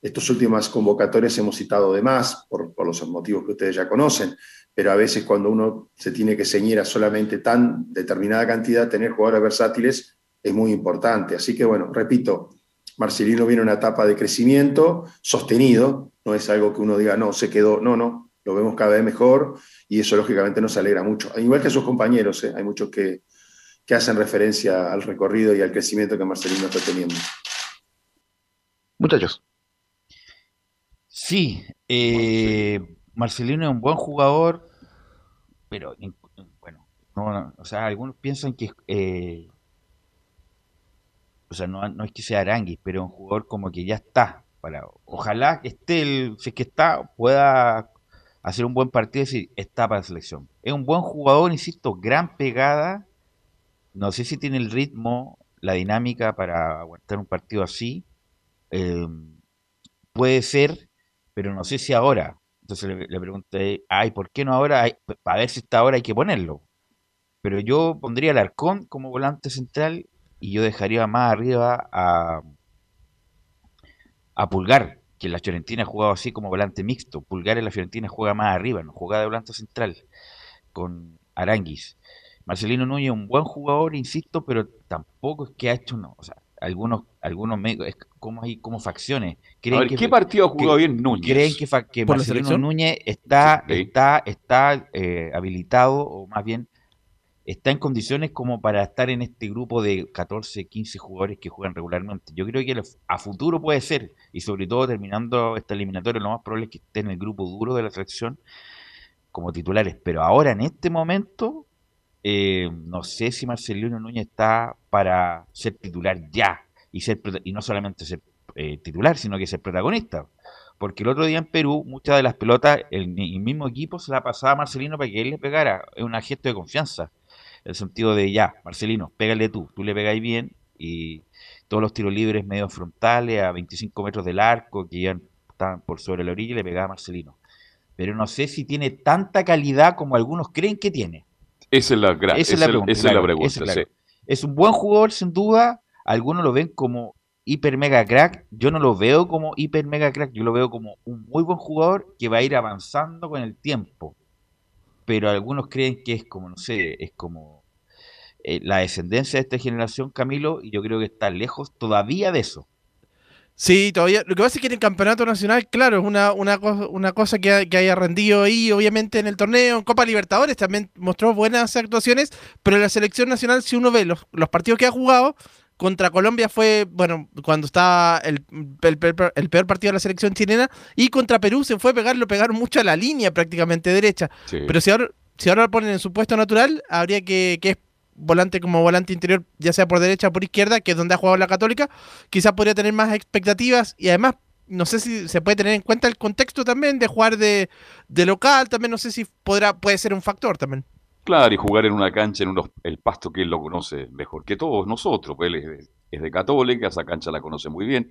estas últimas convocatorias hemos citado de más, por, por, los motivos que ustedes ya conocen, pero a veces cuando uno se tiene que ceñir a solamente tan determinada cantidad, tener jugadores versátiles es muy importante. Así que bueno, repito, Marcelino viene una etapa de crecimiento sostenido, no es algo que uno diga, no, se quedó, no, no, lo vemos cada vez mejor y eso lógicamente nos alegra mucho. Igual que sus compañeros, ¿eh? hay muchos que, que hacen referencia al recorrido y al crecimiento que Marcelino está teniendo. Muchachos. Sí, eh, Marcelino es un buen jugador, pero bueno, no, o sea, algunos piensan que eh, o sea, no, no, es que sea Aranguis, pero un jugador como que ya está. Para, ojalá que esté, el, si es que está, pueda hacer un buen partido y decir, está para la selección. Es un buen jugador, insisto, gran pegada. No sé si tiene el ritmo, la dinámica para aguantar un partido así. Eh, puede ser, pero no sé si ahora. Entonces le, le pregunté, ay, ¿por qué no ahora? para ver si está ahora hay que ponerlo. Pero yo pondría al Arcón como volante central y yo dejaría más arriba a, a Pulgar, que en la Fiorentina ha jugado así como volante mixto. Pulgar en la Fiorentina juega más arriba, no juega de volante central con Aranguis. Marcelino Núñez es un buen jugador, insisto, pero tampoco es que ha hecho, no, o sea, algunos, algunos médicos, es como hay como facciones. A ver, ¿qué partido que- bien Núñez? creen que, que ¿Por la Marcelino? Núñez está, Sí. está, está eh, habilitado, o más bien está en condiciones como para estar en este grupo de 14, 15 jugadores que juegan regularmente. Yo creo que a futuro puede ser, y sobre todo terminando esta eliminatoria, lo más probable es que esté en el grupo duro de la selección como titulares. Pero ahora, en este momento, eh, no sé si Marcelino Núñez está para ser titular ya, y, ser, y no solamente ser eh, titular, sino que ser protagonista. Porque el otro día en Perú, muchas de las pelotas, el, el mismo equipo se la pasaba a Marcelino para que él le pegara. Es un gesto de confianza. El sentido de ya, Marcelino, pégale tú, tú le pegáis bien y todos los tiros libres medio frontales a 25 metros del arco que ya estaban por sobre la orilla y le pegaba a Marcelino. Pero no sé si tiene tanta calidad como algunos creen que tiene. Esa es la, gra- Esa es la pregunta, esa es la claro, pregunta, esa es la- sí. Es un buen jugador, sin duda. Algunos lo ven como hiper mega crack. Yo no lo veo como hiper mega crack. Yo lo veo como un muy buen jugador que va a ir avanzando con el tiempo. Pero algunos creen que es como, no sé, es como eh, la descendencia de esta generación, Camilo, y yo creo que está lejos todavía de eso. Sí, todavía. Lo que pasa es que en el campeonato nacional, claro, es una, una, una cosa que, que haya rendido ahí, obviamente, en el torneo, en Copa Libertadores también mostró buenas actuaciones, pero en la selección nacional, si uno ve los, los partidos que ha jugado, contra Colombia fue, bueno, cuando estaba el, el peor- el peor partido de la selección chilena, y contra Perú se fue a pegar, lo pegaron mucho a la línea prácticamente derecha. Sí. Pero si ahora, si ahora lo ponen en su puesto natural, habría que, que es volante como volante interior, ya sea por derecha o por izquierda, que es donde ha jugado la Católica, quizás podría tener más expectativas y además no sé si se puede tener en cuenta el contexto también de jugar de, de local, también no sé si podrá puede ser un factor también. Claro, y jugar en una cancha, en unos- el pasto que él lo conoce mejor que todos nosotros. pues él es de, es de Católica, esa cancha la conoce muy bien.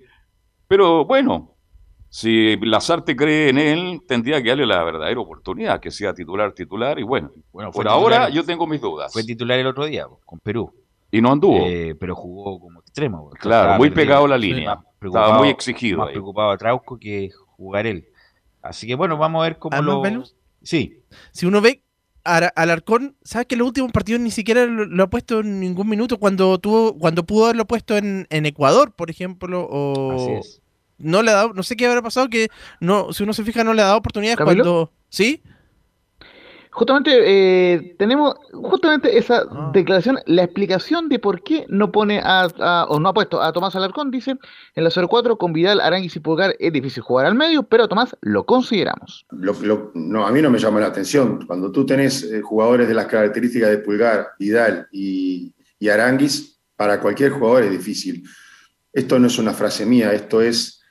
Pero bueno, si Lazarte cree en él, tendría que darle la verdadera oportunidad, que sea titular, titular. Y bueno, Bueno, por ahora yo tengo mis dudas. Fue titular el otro día con Perú. Y no anduvo. Eh, pero jugó como extremo. Claro, muy perdido. pegado a la línea. Estaba muy exigido Más ahí. preocupado a Trauco que jugar él. Así que bueno, vamos a ver cómo lo. Velus, Sí, si uno ve a Ara- Alarcón, ¿sabes que los últimos partidos ni siquiera lo, lo ha puesto en ningún minuto cuando tuvo cuando pudo haberlo puesto en, en Ecuador, por ejemplo, o así es. no le ha dado, no sé qué habrá pasado que no, si uno se fija no le ha dado oportunidades ¿Camilo? cuando, ¿sí? Justamente eh, tenemos justamente esa Ah. declaración, la explicación de por qué no pone a, a- o no ha puesto a Tomás Alarcón, dice, en la 04 con Vidal, Aranguis y Pulgar es difícil jugar al medio, pero a Tomás lo consideramos. Lo- lo- no, a mí no me llama la atención. Cuando tú tenés eh, jugadores de las características de Pulgar, Vidal y, y Aranguis, para cualquier jugador es difícil. Esto no es una frase mía, esto es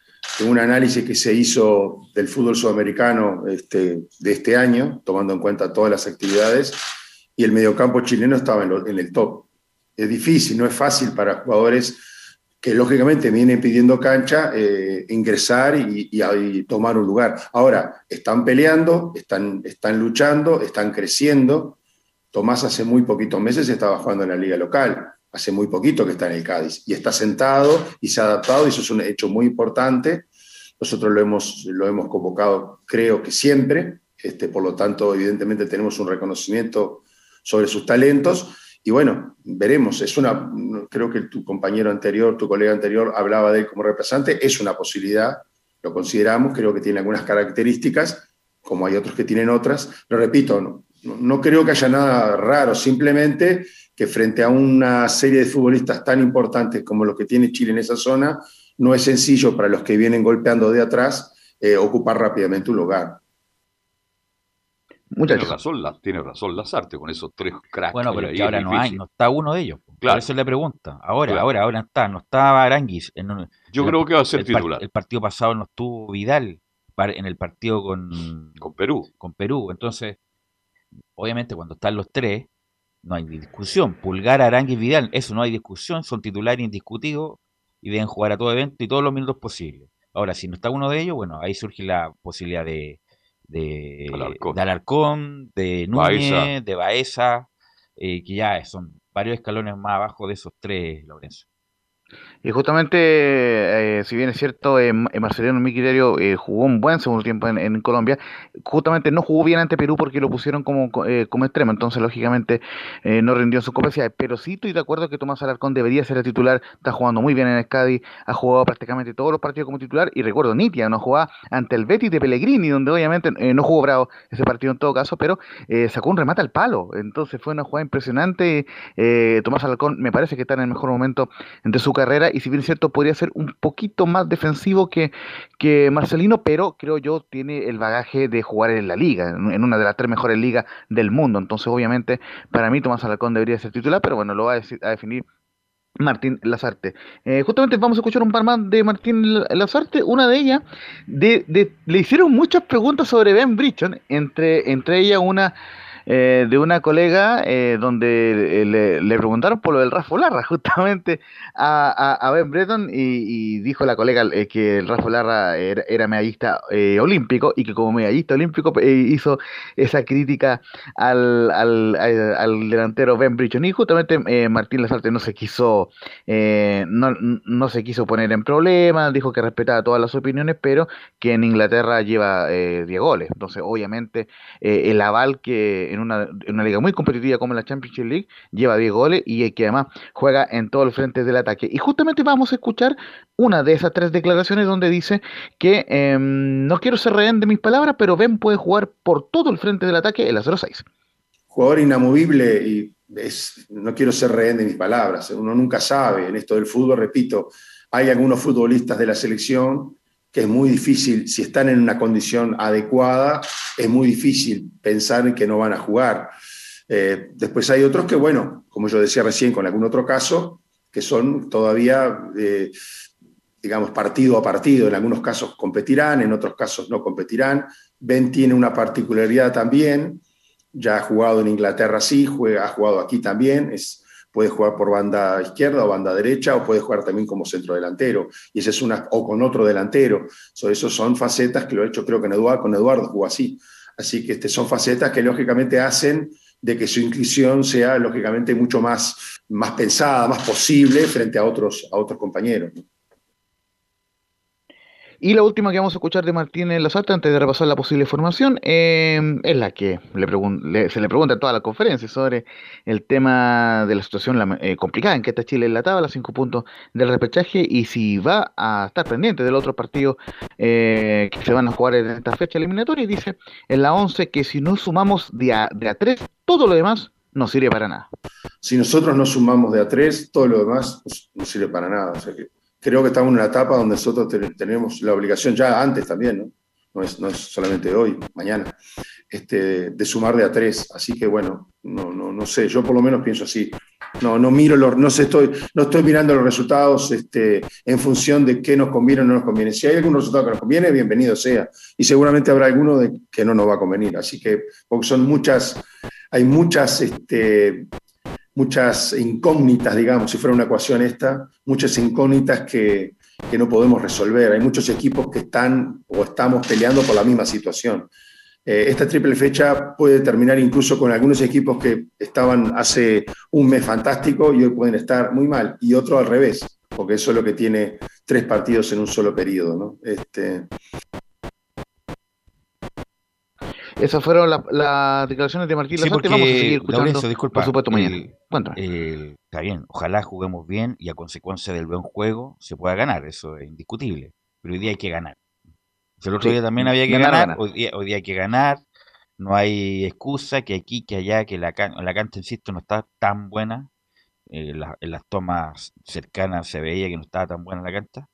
un análisis que se hizo del fútbol sudamericano este, de este año, tomando en cuenta todas las actividades, y el mediocampo chileno estaba en, en el top. Es difícil, no es fácil para jugadores que lógicamente vienen pidiendo cancha, eh, ingresar y, y- y tomar un lugar. Ahora, están peleando, están, están luchando, están creciendo. Tomás hace muy poquitos meses estaba jugando en la liga local, hace muy poquito que está en el Cádiz, y está sentado y se ha adaptado, y eso es un hecho muy importante. Nosotros lo hemos, lo hemos convocado, creo que siempre, este, por lo tanto, evidentemente tenemos un reconocimiento sobre sus talentos, y bueno, veremos. Es una, creo que tu compañero anterior, tu colega anterior, hablaba de él como representante. Es una posibilidad, lo consideramos. Creo que tiene algunas características, como hay otros que tienen otras. Lo repito, no, no, creo que haya nada raro. Simplemente que frente a una serie de futbolistas tan importantes como los que tiene Chile en esa zona, no es sencillo para los que vienen golpeando de atrás eh, ocupar rápidamente un lugar. Tiene razón, la, tiene razón Lazarte con esos tres cracks. Bueno, pero que ahora es no hay, no está uno de ellos. Claro. Por eso es la pregunta. Ahora, Claro. ahora, ahora está. No estaba Aranguis. En un- Yo el- creo que va a ser el, par- titular el partido pasado no estuvo Vidal en el partido con, con Perú. con Perú. Entonces, obviamente, cuando están los tres, no hay discusión. Pulgar, Aranguis, Vidal, eso no hay discusión. Son titulares indiscutidos y deben jugar a todo evento y todos los minutos posibles. Ahora, si no está uno de ellos, bueno, ahí surge la posibilidad de, de, Alarcón. de Alarcón, de Núñez, Baeza. de Baeza, eh, que ya son varios escalones más abajo de esos tres, Lorenzo. Y justamente, eh, si bien es cierto, eh, Marcelino en mi criterio eh, jugó un buen segundo tiempo en, Colombia, justamente no jugó bien ante Perú porque lo pusieron como, como extremo, entonces lógicamente no rindió en sus capacidades. Pero sí estoy de acuerdo que Tomás Alarcón debería ser el titular, está jugando muy bien en el Cádiz, ha jugado prácticamente todos los partidos como titular, y recuerdo, Nitia no jugaba ante el Betis de Pellegrini, donde obviamente no jugó bravo ese partido en todo caso, pero sacó un remate al palo, entonces fue una jugada impresionante. Tomás Alarcón me parece que está en el mejor momento de su carrera y si bien es cierto, podría ser un poquito más defensivo que, que Marcelino, pero creo yo tiene el bagaje de jugar en la liga, en una de las tres mejores ligas del mundo. Entonces, obviamente, para mí Tomás Alarcón debería ser titular, pero bueno, lo va a, a definir Martín Lazarte. Eh, justamente vamos a escuchar un par más de Martín Lazarte. Una de ellas, de, de, le hicieron muchas preguntas sobre Ben Bridgeton, entre, entre ellas una eh, de una colega eh, donde le, le, preguntaron por lo del Rafa Larra, justamente a, Ben Breton, y, dijo la colega eh, que el Rafa Larra era, medallista olímpico y que como medallista olímpico hizo esa crítica al, al, al, delantero Ben Breton. Y justamente Martín Lazarte no se quiso no, no se quiso poner en problemas, dijo que respetaba todas las opiniones, pero que en Inglaterra lleva 10 goles. Entonces, obviamente, el aval que en una, en una liga muy competitiva como la Championship League, lleva 10 goles y que además juega en todos los frentes del ataque. Y justamente vamos a escuchar una de esas tres declaraciones donde dice que em, no quiero ser rehén de mis palabras, pero Ben puede jugar por todo el frente del ataque en la 0-6. Jugador inamovible y no quiero ser rehén de mis palabras. Uno nunca sabe en esto del fútbol, repito, hay algunos futbolistas de la selección que es muy difícil, si están en una condición adecuada, es muy difícil pensar en que no van a jugar. Eh, después hay otros que, bueno, como yo decía recién con algún otro caso, que son todavía, eh, digamos, partido a partido. En algunos casos competirán, en otros casos no competirán. Ben tiene una particularidad también, ya ha jugado en Inglaterra, sí, juega, ha jugado aquí también, es puede jugar por banda izquierda o banda derecha, o puede jugar también como centro delantero, y es una, o con otro delantero. So, esos son facetas que lo he hecho, creo que Eduardo, con Eduardo jugó así. Así que este, son facetas que lógicamente hacen de que su inclusión sea lógicamente mucho más, más pensada, más posible frente a otros, a otros compañeros. Y la última que vamos a escuchar de Martínez Lazarte antes de repasar la posible formación em, es la que se le pregunta en toda la conferencia sobre el tema de la situación eh, complicada en que está Chile en la tabla, cinco puntos del repechaje y si va a estar pendiente del otro partido eh, que se van a jugar en esta fecha eliminatoria. Y dice en la 11 que si no sumamos de a, de a 3, todo lo demás no sirve para nada. Si nosotros no sumamos de a 3, todo lo demás no sirve para nada. O sea que creo que estamos en una etapa donde nosotros tenemos la obligación, ya antes también, ¿no? Es, no es solamente hoy, mañana, este, de sumar de a tres. Así que bueno, no, no, no sé, yo por lo menos pienso así. No, no miro los, no sé, estoy, no estoy mirando los resultados este, en función de qué nos conviene o no nos conviene. Si hay algún resultado que nos conviene, bienvenido sea. Y seguramente habrá alguno de que no nos va a convenir. Así que, porque son muchas, hay muchas este, muchas incógnitas, digamos, si fuera una ecuación esta, muchas incógnitas que, no podemos resolver. Hay muchos equipos que están o estamos peleando por la misma situación. Eh, esta triple fecha puede terminar incluso con algunos equipos que estaban hace un mes fantástico y hoy pueden estar muy mal, y otro al revés, porque eso es lo que tiene tres partidos en un solo periodo. ¿no? Este, Esas fueron las declaraciones de Martín sí, Vamos a seguir escuchando, disculpa, por supuesto, mañana. está bien, ojalá juguemos bien y a consecuencia del buen juego se pueda ganar, eso es indiscutible. Pero hoy día hay que ganar. el otro día también había que ganar, Hoy, día, hoy día hay que ganar. No hay excusa que aquí, que allá, que la, la cancha, insisto, no está tan buena. Eh, en las tomas cercanas se veía que no estaba tan buena la cancha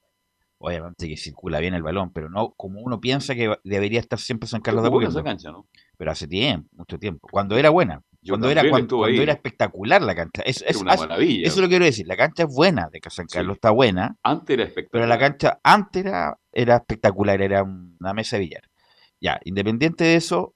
obviamente que circula bien el balón, pero no como uno piensa que debería estar siempre San Carlos de Apoquindo. cancha, ¿no? Pero hace tiempo, mucho tiempo. Cuando era buena, cuando era cuando, era espectacular la cancha. Es, es una maravilla. Eso lo quiero decir. La cancha es buena de San Carlos, está buena. Antes era espectacular. Pero la cancha antes era, era espectacular, era una mesa de billar. Ya, independiente de eso,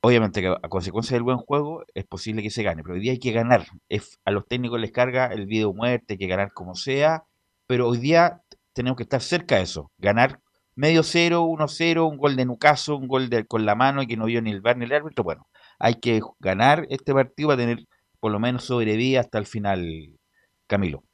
obviamente que a consecuencia del buen juego es posible que se gane, pero hoy día hay que ganar. Es, a los técnicos les carga el video muerte, hay que ganar como sea, pero hoy día tenemos que estar cerca de eso. Ganar medio cero, uno cero, un gol de Nucaso, un gol de, con la mano y que no vio ni el bar ni el árbitro. Bueno, hay que ganar este partido para tener por lo menos sobrevía hasta el final, Camilo.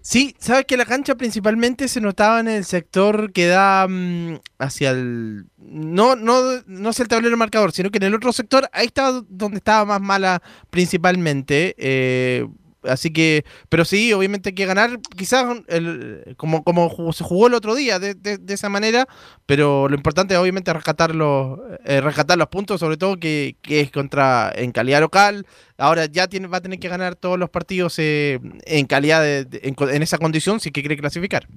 Sí, sabes que la cancha principalmente se notaba en el sector que da mm, hacia el. No, no, no hacia el tablero marcador, sino que en el otro sector, ahí estaba donde estaba más mala principalmente. Eh, Así que, pero sí, obviamente hay que ganar, quizás el, como, como se jugó el otro día, de, de, esa manera, pero lo importante es obviamente rescatar los, eh, rescatar los puntos, sobre todo que, que, es contra en calidad local. Ahora ya tiene, va a tener que ganar todos los partidos eh, en calidad de, en, esa condición si que quiere clasificar.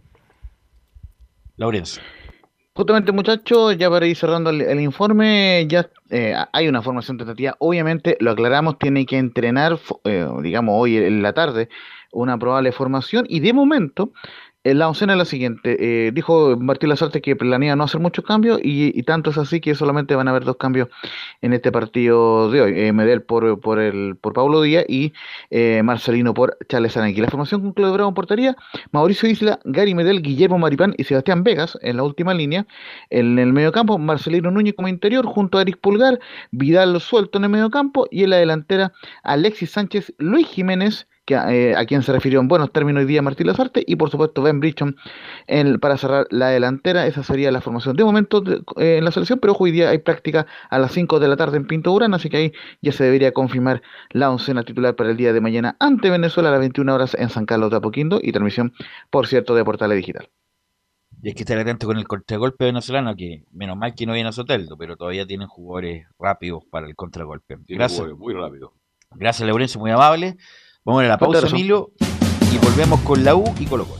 Laurencio. Justamente, muchachos, ya para ir cerrando el, informe, ya eh, hay una formación tentativa. Obviamente, lo aclaramos, tiene que entrenar, eh, digamos, hoy en la tarde, una probable formación. Y de momento, la oncena es la siguiente. Eh, dijo Martín Lazarte que planea no hacer muchos cambios y, tanto es así que solamente van a haber dos cambios en este partido de hoy. Eh, Medel por, por, el, por Pablo Díaz y Marcelino por Charles Aranqui. La formación con Claudio Bravo en portería, Mauricio Isla, Gary Medel, Guillermo Maripán y Sebastián Vegas en la última línea. En el mediocampo, Marcelino Núñez como interior junto a Eric Pulgar, Vidal suelto en el mediocampo y en la delantera Alexis Sánchez, Luis Jiménez eh, a quien se refirió en buenos términos hoy día Martín Lazarte, y por supuesto Ben Brichon para cerrar la delantera. Esa sería la formación de momento eh, en la selección, pero hoy día hay práctica a las 5 de la tarde en Pinto Urán, así que ahí ya se debería confirmar la oncena titular para el día de mañana ante Venezuela a las 21 horas en San Carlos de Apoquindo y transmisión, por cierto, de Portales Digital. Y es que estar atento con el contragolpe venezolano, que menos mal que no viene a Soteldo, pero todavía tienen jugadores rápidos para el contragolpe. Gracias. Muy rápido. Gracias, Laurencio, muy amable. Vamos a la pausa, Emilio, y volvemos con la U y Colo Colo.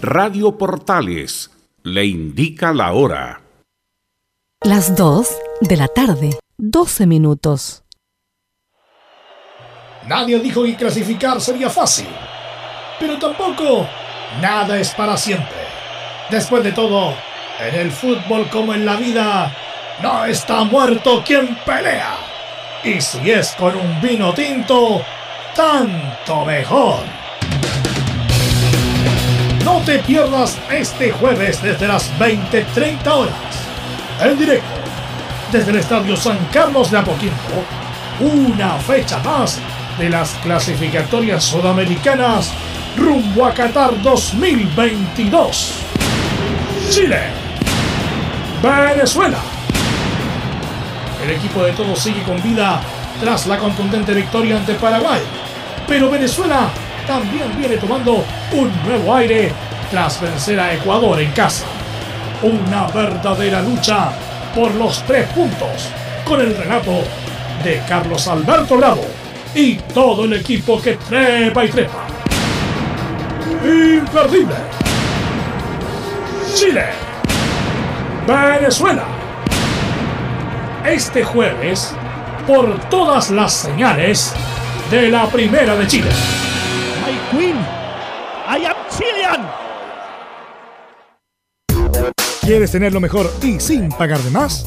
Radio Portales le indica la hora. Las 2 de la tarde, 12 minutos. Nadie dijo que clasificar sería fácil, pero tampoco nada es para siempre. Después de todo, en el fútbol como en la vida, no está muerto quien pelea. Y si es con un vino tinto, tanto mejor. No te pierdas este jueves desde las 20:30 horas. En directo, desde el Estadio San Carlos de Apoquindo, una fecha más de las clasificatorias sudamericanas rumbo a Qatar 2022. Chile Venezuela. El equipo de todos sigue con vida tras la contundente victoria ante Paraguay. Pero Venezuela también viene tomando un nuevo aire tras vencer a Ecuador en casa. Una verdadera lucha por los tres puntos con el relato de Carlos Alberto Bravo y todo el equipo que trepa y trepa. Imperdible. Chile Venezuela. Este jueves, por todas las señales de la Primera de Chile. My Queen, I am Chilean. ¿Quieres tener lo mejor y sin pagar de más?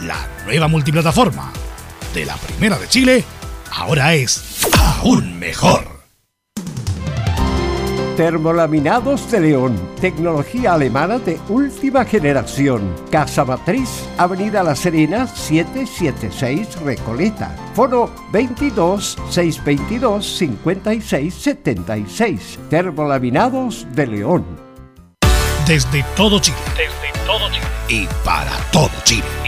la nueva multiplataforma de la Primera de Chile ahora es aún mejor. Termolaminados de León, tecnología alemana de última generación. Casa Matriz, Avenida La Serena, 776 Recoleta. Foro 22 622 5676. Termolaminados de León. Desde todo Chile. Desde todo Chile. Y para todo Chile.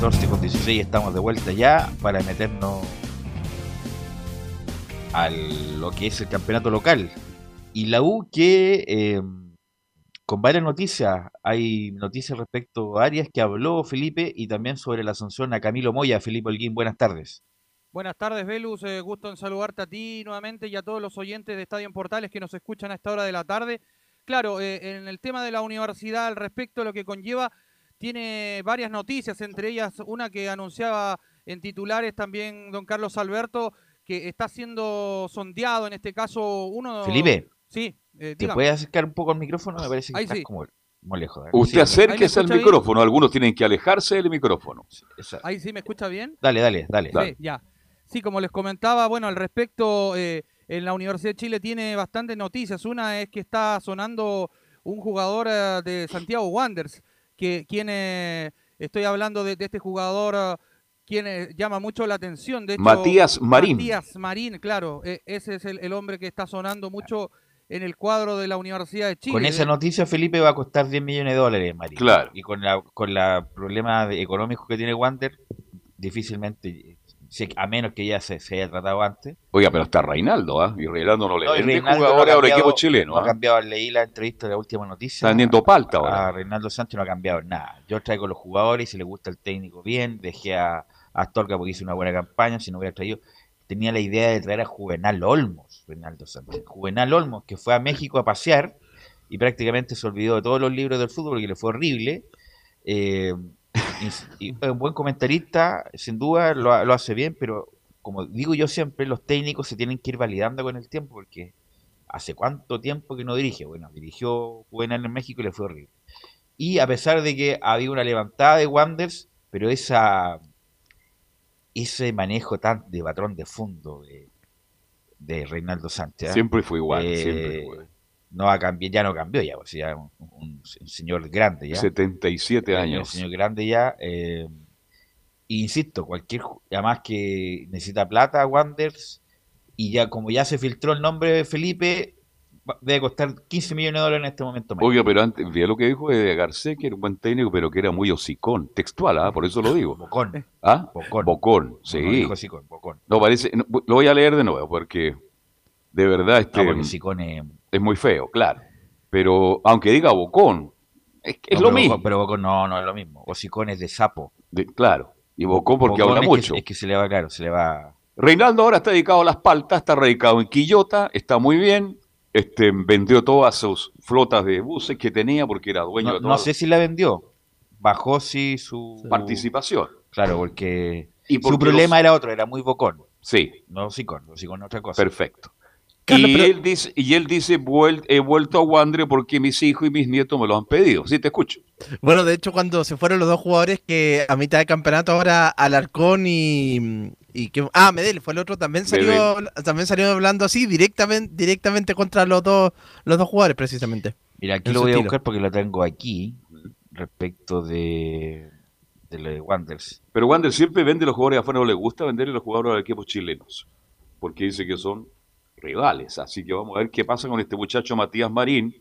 14 con 16 estamos de vuelta ya para meternos a lo que es el campeonato local. Y la U que eh, con varias noticias, hay noticias respecto a Arias que habló Felipe y también sobre la asunción a Camilo Moya. Felipe Holguín, buenas tardes. Buenas tardes, Velus. Eh, gusto en saludarte a ti nuevamente y a todos los oyentes de Estadio en Portales que nos escuchan a esta hora de la tarde. Claro, eh, en el tema de la universidad, al respecto lo que conlleva, tiene varias noticias, entre ellas una que anunciaba en titulares también don Carlos Alberto, que está siendo sondeado, en este caso uno... Felipe. Sí, eh, ¿Te puedes acercar un poco al micrófono? Me parece que Ahí estás sí. como lejos. ¿eh? Usted Sí, acérquese ¿Ahí al micrófono. Algunos tienen que alejarse del micrófono. Ahí sí me escucha bien. Dale, dale, dale. Sí, ya. Sí, como les comentaba, bueno, al respecto, eh, en la Universidad de Chile tiene bastantes noticias. Una es que está sonando un jugador eh, de Santiago Wanderers, que quien eh, estoy hablando de, de este jugador, eh, quien eh, llama mucho la atención. De hecho, Matías Marín. Matías Marín, claro, eh, ese es el, el hombre que está sonando mucho en el cuadro de la Universidad de Chile. Con esa noticia, Felipe va a costar 10 millones de dólares, María. Claro. Y con la con la problema económico que tiene Wander, difícilmente, a menos que ya se, se haya tratado antes. Oiga, pero está Reinaldo, ¿ah? Y Reinaldo no le No, y vende no a un cambiado- equipo chileno. No ha ¿ah? cambiado, leí la entrevista de la última noticia. Está vendiendo palta A ahora. Reinaldo Sánchez no ha cambiado nada. Yo traigo los jugadores, si le gusta el técnico bien, dejé a, a Astorga porque hizo una buena campaña, si no hubiera traído. Tenía la idea de traer a Juvenal Olmos, Reinaldo Sánchez. Juvenal Olmos, que fue a México a pasear y prácticamente se olvidó de todos los libros del fútbol porque le fue horrible. Eh, y, y es un buen comentarista, sin duda lo, lo hace bien, pero como digo yo siempre, los técnicos se tienen que ir validando con el tiempo porque ¿hace cuánto tiempo que no dirige? Bueno, dirigió Juvenal en México y le fue horrible. Y a pesar de que había una levantada de Wanders, pero esa ese manejo tan de patrón de fondo de, de Reinaldo Sánchez ¿eh? Siempre fue igual, Eh, siempre fue. No ha cambiado, ya no cambió ya, o sea, un, un señor grande ya. 77 Eh, Un años. señor grande ya. eh, insisto, cualquier, además que necesita plata, Wanders, y ya como ya se filtró el nombre de Felipe, debe costar 15 millones de dólares en este momento. Mike. Oiga, pero antes, vi lo que dijo de Garcés, que era un buen técnico, pero que era muy hocicón, textual, ¿ah? Por eso lo digo. Bocón. ¿Ah? Bocón. Bocón, sí. No dijo Sicón, Bocón. No, parece, no, lo voy a leer de nuevo, porque de verdad este, No, porque Sicón es- es muy feo, claro. Pero aunque diga Bocón, es, que es no, lo pero mismo. Bocón- pero Bocón no, no es lo mismo. Hocicón es de sapo. De- claro. Y Bocón porque Bocón habla es que- mucho. es que se le va, claro, se le va. Reinaldo ahora está dedicado a las paltas, está radicado en Quillota, está muy bien. Este, vendió todas sus flotas de buses que tenía porque era dueño No, de no todas sé si la vendió. Bajó sí su participación. Claro, porque Y su problema los- era otro, era muy bocón. Sí, No Sicón es otra cosa. perfecto. Carlos, y, pero- él dice, y él dice, "Vuel- he vuelto a Wander porque mis hijos y mis nietos me lo han pedido. Sí, te escucho. Bueno, de hecho, cuando se fueron los dos jugadores que a mitad de campeonato ahora Alarcón y, y que ah, Medel fue el otro también salió también salió hablando así directamente directamente contra los dos los dos jugadores precisamente. Mira, aquí lo voy a buscar porque lo tengo aquí respecto de, de lo de Wanderers. Pero Wander siempre vende los jugadores afuera, no le gusta venderle los jugadores a los equipos chilenos, porque dice que son rivales. Así que vamos a ver qué pasa con este muchacho Matías Marín,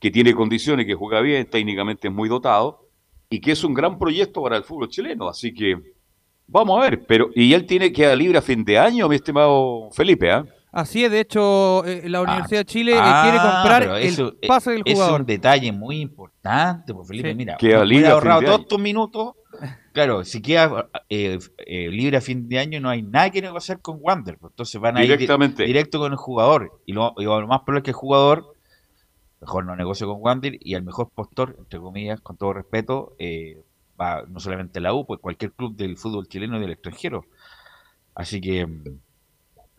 que tiene condiciones, que juega bien, técnicamente es muy dotado, y que es un gran proyecto para el fútbol chileno. Así que vamos a ver. Pero, y él tiene que ir libre a fin de año, mi estimado Felipe, ¿ah? Así es, de hecho, eh, la Universidad de Chile eh, Ah, quiere comprar eso, el pase del eh, Es jugador. un detalle muy importante, pues Felipe, Sí. mira, Queda libre ahorrado todos estos minutos Claro, si queda eh, eh, libre a fin de año, no hay nada que negociar con Wander. pues, Entonces van a ir di- directo con el jugador. Y lo, y lo más probable es que el jugador mejor no negocie con Wander y el mejor postor, entre comillas, con todo respeto, eh, va no solamente la U, pues cualquier club del fútbol chileno y del extranjero. Así que mm,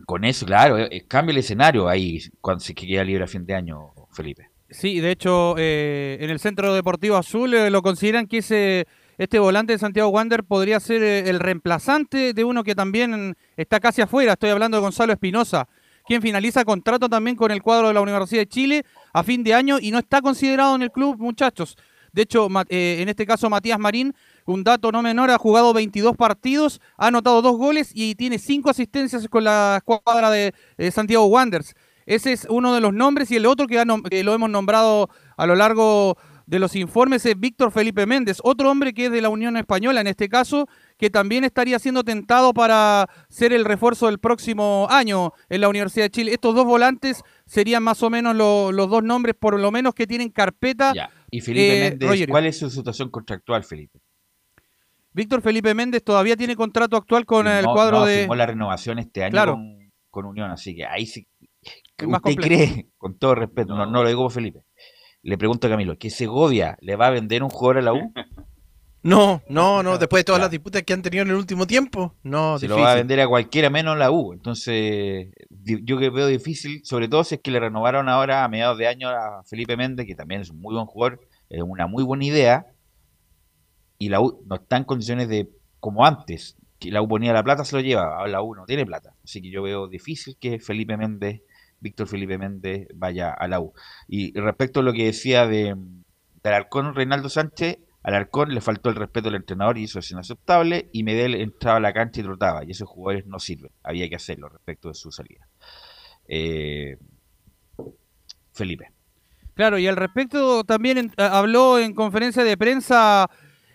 con eso, claro, eh, eh, cambia el escenario ahí cuando se queda libre a fin de año, Felipe. Sí, de hecho, eh, en el Centro Deportivo Azul eh, lo consideran que ese, este volante de Santiago Wander podría ser eh, el reemplazante de uno que también está casi afuera. Estoy hablando de Gonzalo Espinosa, quien finaliza contrato también con el cuadro de la Universidad de Chile a fin de año y no está considerado en el club, muchachos. De hecho, eh, en este caso, Matías Marín, un dato no menor, ha jugado 22 partidos, ha anotado dos goles y tiene cinco asistencias con la escuadra de eh, Santiago Wanderers. Ese es uno de los nombres y el otro que lo hemos nombrado a lo largo de los informes es Víctor Felipe Méndez, otro hombre que es de la Unión Española en este caso, que también estaría siendo tentado para ser el refuerzo del próximo año en la Universidad de Chile. Estos dos volantes serían más o menos lo- los dos nombres, por lo menos que tienen carpeta. Y Felipe eh, Méndez, Rogerio. ¿cuál es su situación contractual, Felipe? Víctor Felipe Méndez todavía tiene contrato actual con el cuadro no, de... firmó la renovación este año Claro. con, con Unión, así que ahí sí. ¿Usted cree, con todo respeto, no, no lo digo por Felipe, le pregunto a Camilo, ¿que Segovia le va a vender un jugador a la U? No, no, no, después de todas las disputas que han tenido en el último tiempo, no, Se difícil. lo va a vender a cualquiera menos la U. Entonces, yo que veo difícil, sobre todo si es que le renovaron ahora a mediados de año a Felipe Méndez, que también es un muy buen jugador, es una muy buena idea, y la U no está en condiciones de, como antes, que la U ponía la plata, se lo lleva, ahora la U no tiene plata. Así que yo veo difícil que Felipe Méndez, Víctor Felipe Méndez, vaya a la U. Y respecto a lo que decía de, Alarcón, Reinaldo Sánchez, al Alarcón le faltó el respeto al entrenador y eso es inaceptable. Y Medel entraba a la cancha y trotaba. Y esos jugadores no sirven. Había que hacerlo respecto de su salida. Eh, Felipe. Claro, y al respecto también habló en conferencia de prensa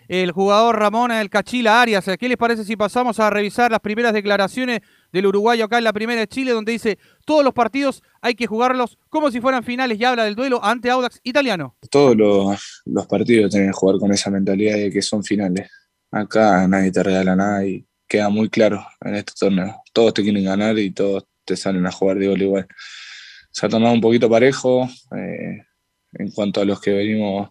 el jugador Ramón El Cachila Arias. ¿Qué les parece si pasamos a revisar las primeras declaraciones del uruguayo acá en la primera de Chile, donde dice todos los partidos hay que jugarlos como si fueran finales y habla del duelo ante Audax italiano? Todos los, los partidos tienen que jugar con esa mentalidad de que son finales. Acá nadie te regala nada y queda muy claro en este torneo. Todos te quieren ganar y todos te salen a jugar de igual. Se ha tornado un poquito parejo eh, en cuanto a los que venimos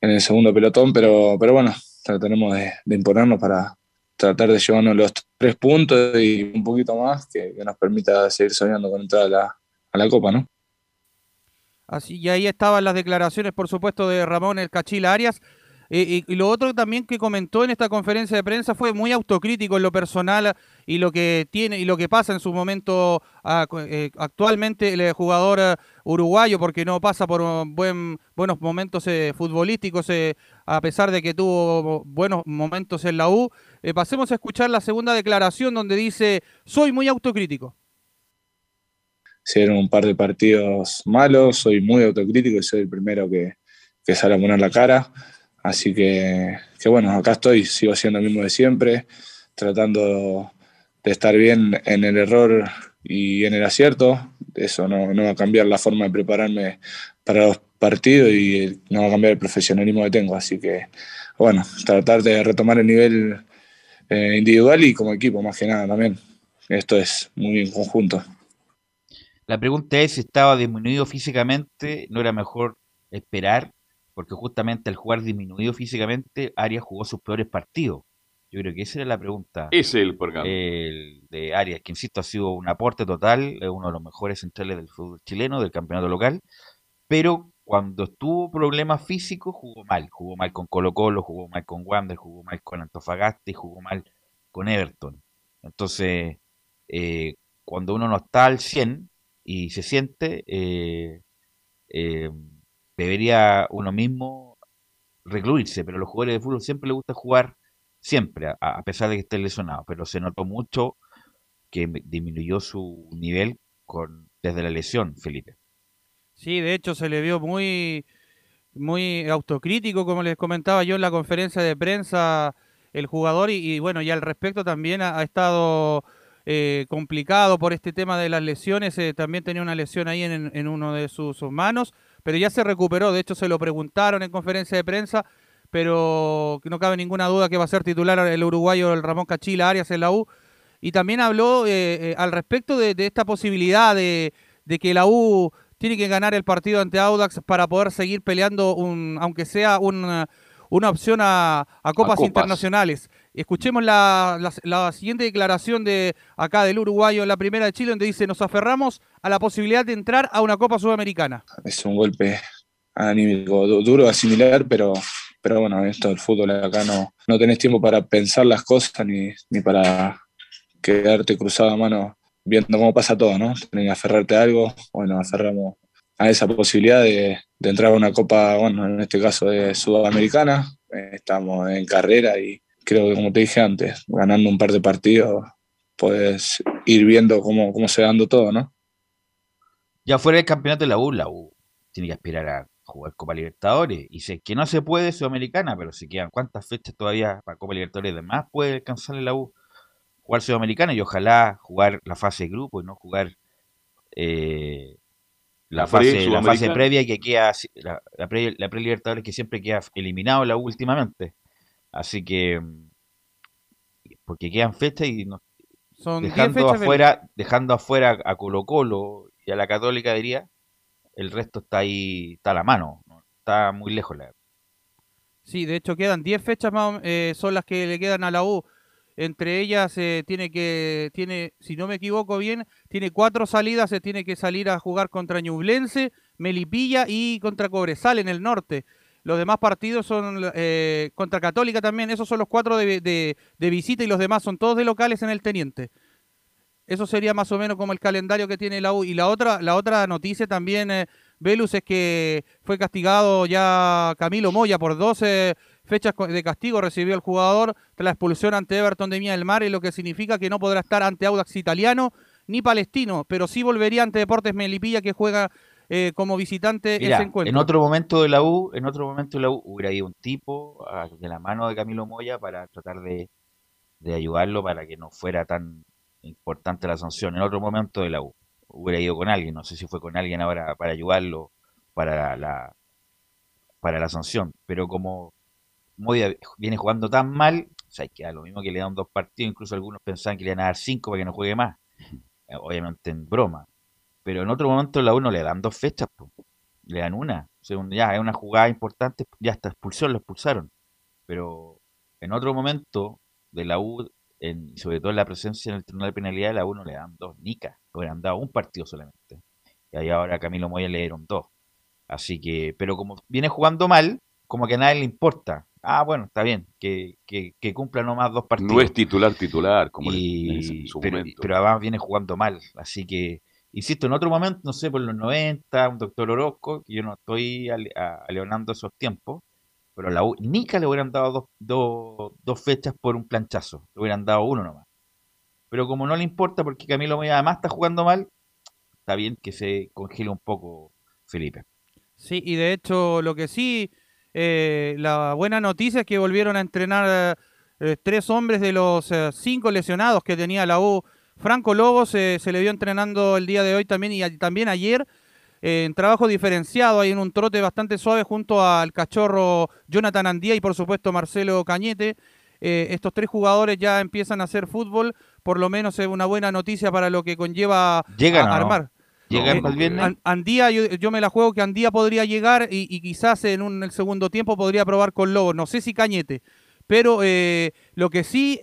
en el segundo pelotón, pero, pero bueno, trataremos de imponernos para tratar de llevarnos los tres puntos y un poquito más que, nos permita seguir soñando con entrar a la, a la Copa, ¿no? Así, y ahí estaban las declaraciones, por supuesto, de Ramón El Cachila Arias. Eh, y, lo otro también que comentó en esta conferencia de prensa fue muy autocrítico en lo personal y lo que tiene y lo que pasa en su momento ah, eh, actualmente el jugador eh, uruguayo porque no pasa por un buen, buenos momentos eh, futbolísticos a pesar de que tuvo buenos momentos en la U. Eh, pasemos a escuchar la segunda declaración donde dice soy muy autocrítico. si eran un par de partidos malos, soy muy autocrítico y soy el primero que, que sale a poner la cara. Así que, que bueno, acá estoy, sigo siendo el mismo de siempre, tratando de estar bien en el error y en el acierto. Eso no, no va a cambiar la forma de prepararme para los partidos y no va a cambiar el profesionalismo que tengo. Así que, bueno, tratar de retomar el nivel eh, individual y como equipo, más que nada también. Esto es muy en conjunto. La pregunta es si estaba disminuido físicamente, no era mejor esperar, porque justamente al jugar disminuido físicamente, Arias jugó sus peores partidos. Yo creo que esa era la pregunta. Ese es el programa. El de Arias, que insisto, ha sido un aporte total, es uno de los mejores centrales del fútbol chileno, del campeonato local, pero cuando tuvo problemas físicos jugó mal. Jugó mal con Colo Colo, jugó mal con Wander, jugó mal con Antofagasta y jugó mal con Everton. Entonces, eh, cuando uno no está al 100 y se siente, eh, eh, debería uno mismo recluirse, pero a los jugadores de fútbol siempre les gusta jugar, siempre, a, a pesar de que estén lesionados, pero se notó mucho que disminuyó su nivel con, desde la lesión, Felipe. Sí, de hecho se le vio muy, muy autocrítico, como les comentaba yo en la conferencia de prensa, el jugador, y, bueno, y al respecto también ha, estado eh, complicado por este tema de las lesiones, eh, también tenía una lesión ahí en, en uno de sus, manos, pero ya se recuperó, de hecho se lo preguntaron en conferencia de prensa, pero no cabe ninguna duda que va a ser titular el uruguayo el Ramón Cachila Arias en la U. Y también habló eh, eh, al respecto de, esta posibilidad de, que la U tiene que ganar el partido ante Audax para poder seguir peleando, un, aunque sea una, opción a, copas, internacionales. Escuchemos la, la, siguiente declaración de acá del uruguayo en la primera de Chile, donde dice, nos aferramos a la posibilidad de entrar a una Copa Sudamericana. Es un golpe anímico duro, asimilar, pero pero bueno, esto del fútbol acá no, no tenés tiempo para pensar las cosas ni, ni para quedarte cruzado a mano viendo cómo pasa todo, ¿no? Tenés que aferrarte a algo, bueno, aferramos a esa posibilidad de, entrar a una copa, bueno, en este caso de Sudamericana, estamos en carrera y creo que como te dije antes, ganando un par de partidos, puedes ir viendo cómo, cómo se dando todo, ¿no? Ya fuera del campeonato de la U, la U tiene que aspirar a jugar Copa Libertadores. Y sé que no se puede Sudamericana, pero si quedan cuántas fechas todavía para Copa Libertadores y demás, puede alcanzar la U jugar Sudamericana y ojalá jugar la fase de grupo y no jugar eh, la, fase, la fase previa que queda, la, la, pre, la Libertadores que siempre queda eliminado la U últimamente. Así que, porque quedan fechas y no, dejando afuera, dejando afuera a Colo Colo y a la Católica diría, el resto está ahí, está a la mano, está muy lejos la Sí, de hecho quedan 10 fechas más, eh, son las que le quedan a la U. Entre ellas eh, tiene que, tiene, si no me equivoco bien, tiene cuatro salidas, se tiene que salir a jugar contra Ñublense, Melipilla y contra Cobresal en el norte. Los demás partidos son eh, contra Católica también, esos son los cuatro de, de, visita y los demás son todos de locales en el Teniente. Eso sería más o menos como el calendario que tiene la U. Y la otra, la otra noticia también, eh, Velus, es que fue castigado ya Camilo Moya por 12 fechas de castigo. Recibió el jugador tras la expulsión ante Everton de Mía del Mar, y lo que significa que no podrá estar ante Audax italiano ni palestino, pero sí volvería ante Deportes Melipilla, que juega eh, como visitante ese encuentro. En otro momento de la U, en otro momento de la U hubiera ido un tipo de la mano de Camilo Moya para tratar de, de ayudarlo para que no fuera tan importante la sanción. En otro momento de la U hubiera ido con alguien, no sé si fue con alguien ahora para ayudarlo para la para la sanción, pero como Moya viene jugando tan mal, o sea, que lo mismo que le dan dos partidos, incluso algunos pensaban que le iban a dar cinco para que no juegue más, eh, obviamente en broma, pero en otro momento la U no le dan dos fechas, le dan una, o ya es una jugada importante, ya está expulsión, lo expulsaron, pero en otro momento de la U sobre todo en la presencia en el Tribunal de Penalidad, de la uno le dan dos nicas, le han dado un partido solamente. Y ahí ahora a Camilo Moya le dieron dos. Así que, pero como viene jugando mal, como que a nadie le importa. Ah, bueno, está bien, que, que, que cumpla nomás dos partidos. No es titular titular, como en su pero, momento. Pero además viene jugando mal. Así que, insisto, en otro momento, no sé, por los 90, un doctor Orozco, que yo no estoy aleonando esos tiempos, pero a la U, Nica le hubieran dado dos, dos, fechas por un planchazo. Le hubieran dado uno nomás. Pero como no le importa porque Camilo Moya además está jugando mal, está bien que se congele un poco Felipe. Sí, y de hecho lo que sí, eh, la buena noticia es que volvieron a entrenar eh, tres hombres de los eh, cinco lesionados que tenía la U. Franco Lobos se le vio entrenando el día de hoy también y también ayer en trabajo diferenciado, hay en un trote bastante suave junto al cachorro Jonathan Andía y por supuesto Marcelo Cañete. Eh, estos tres jugadores ya empiezan a hacer fútbol, por lo menos es una buena noticia para lo que conlleva a, armar. ¿Llegan eh, Andía, yo, me la juego que Andía podría llegar y, quizás en un el segundo tiempo podría probar con Lobo. No sé si Cañete, pero eh, lo que sí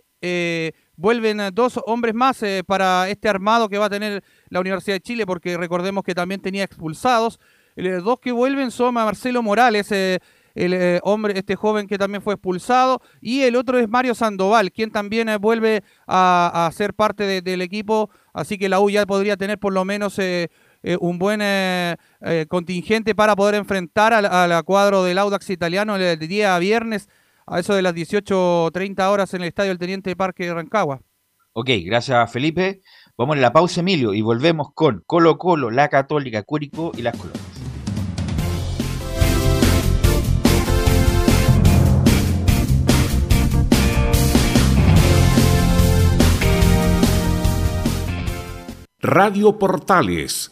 vuelven dos hombres más para este armado que va a tener la Universidad de Chile, porque recordemos que también tenía expulsados. Los dos que vuelven son Marcelo Morales, eh, el eh, hombre, este joven que también fue expulsado, y el otro es Mario Sandoval, quien también eh, vuelve a, ser parte del equipo, así que la U ya podría tener por lo menos un buen contingente para poder enfrentar al, cuadro del Audax italiano el, día viernes a eso de las 18.30 horas en el Estadio del Teniente Parque de Rancagua. Ok, gracias Felipe. Vamos a la pausa, Emilio, y volvemos con Colo Colo, La Católica, Curicó y las colonias. Radio Portales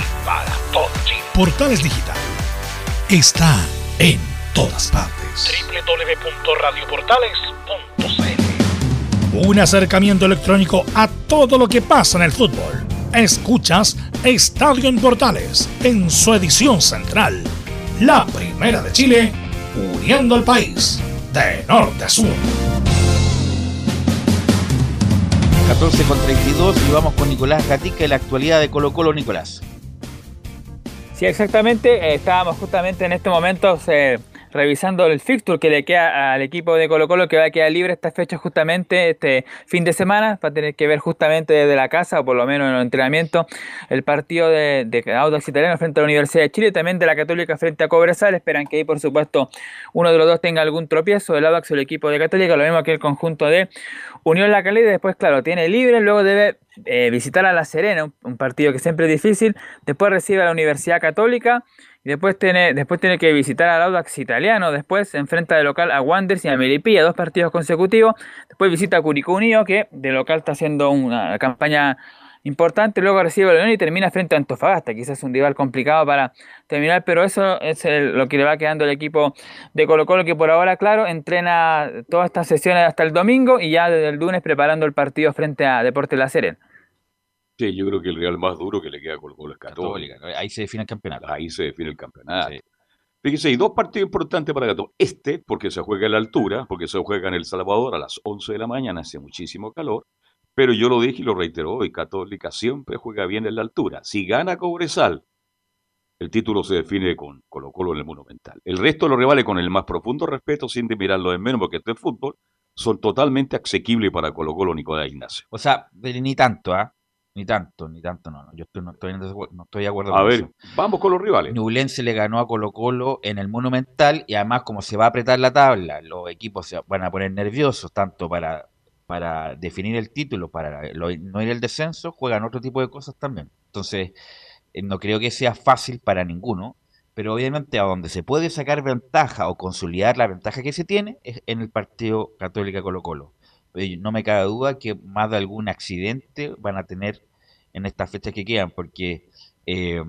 Para todo Chile. Portales Digital está en todas partes. www.radioportales.cl Un acercamiento electrónico a todo lo que pasa en el fútbol. Escuchas Estadio en Portales en su edición central. La primera de Chile, uniendo al país de norte a sur. 14 con 32 y vamos con Nicolás Gatica y la actualidad de Colo Colo Nicolás. Sí, exactamente. Eh, estábamos justamente en estos momentos eh, revisando el fixture que le queda al equipo de Colo Colo que va a quedar libre esta fecha justamente este fin de semana. Va a tener que ver justamente desde la casa o por lo menos en el entrenamiento el partido de, de Audax Italiano frente a la Universidad de Chile y también de la Católica frente a Cobresal. Esperan que ahí por supuesto uno de los dos tenga algún tropiezo, el Audax o el equipo de Católica, lo mismo que el conjunto de Unión La Calera. Después, claro, tiene libre, luego debe eh, visitar a La Serena, un, un, partido que siempre es difícil. Después recibe a la Universidad Católica. Y después tiene, después tiene que visitar al Audax Italiano. Después enfrenta de local a Wanderers y a Melipilla, dos partidos consecutivos. Después visita a Curicó Unido, que de local está haciendo una campaña importante. Luego recibe a León y termina frente a Antofagasta. Quizás un rival complicado para terminar, pero eso es el, lo que le va quedando al equipo de Colo Colo, que por ahora, claro, entrena todas estas sesiones hasta el domingo y ya desde el lunes preparando el partido frente a Deportes La Serena. Sí, yo creo que el Real más duro que le queda a Colo Colo es Católica. Católica. Ahí se define el campeonato. Ahí se define el campeonato. Sí. Fíjese, hay dos partidos importantes para Gato. Este, porque se juega a la altura, porque se juega en El Salvador a las 11 de la mañana, hace muchísimo calor. Pero yo lo dije y lo reitero hoy, Católica siempre juega bien en la altura. Si gana Cobresal, el título se define con Colo Colo en el Monumental. El resto los rivales, con el más profundo respeto, sin de mirarlo en menos, porque esto es fútbol, son totalmente asequibles para Colo Colo Nicolás Ignacio. O sea, ni tanto, ¿ah? Ni tanto, ni tanto, no, no. Yo estoy, no, estoy, no estoy de acuerdo A con ver, eso. vamos con los rivales. Ñublense le ganó a Colo Colo en el Monumental y además como se va a apretar la tabla, los equipos se van a poner nerviosos tanto para, para definir el título, para lo- no ir al descenso, juegan otro tipo de cosas también. Entonces, eh, no creo que sea fácil para ninguno, pero obviamente a donde se puede sacar ventaja o consolidar la ventaja que se tiene es en el partido Católica Colo Colo. Eh, No me cabe duda que más de algún accidente van a tener en estas fechas que quedan, porque eh,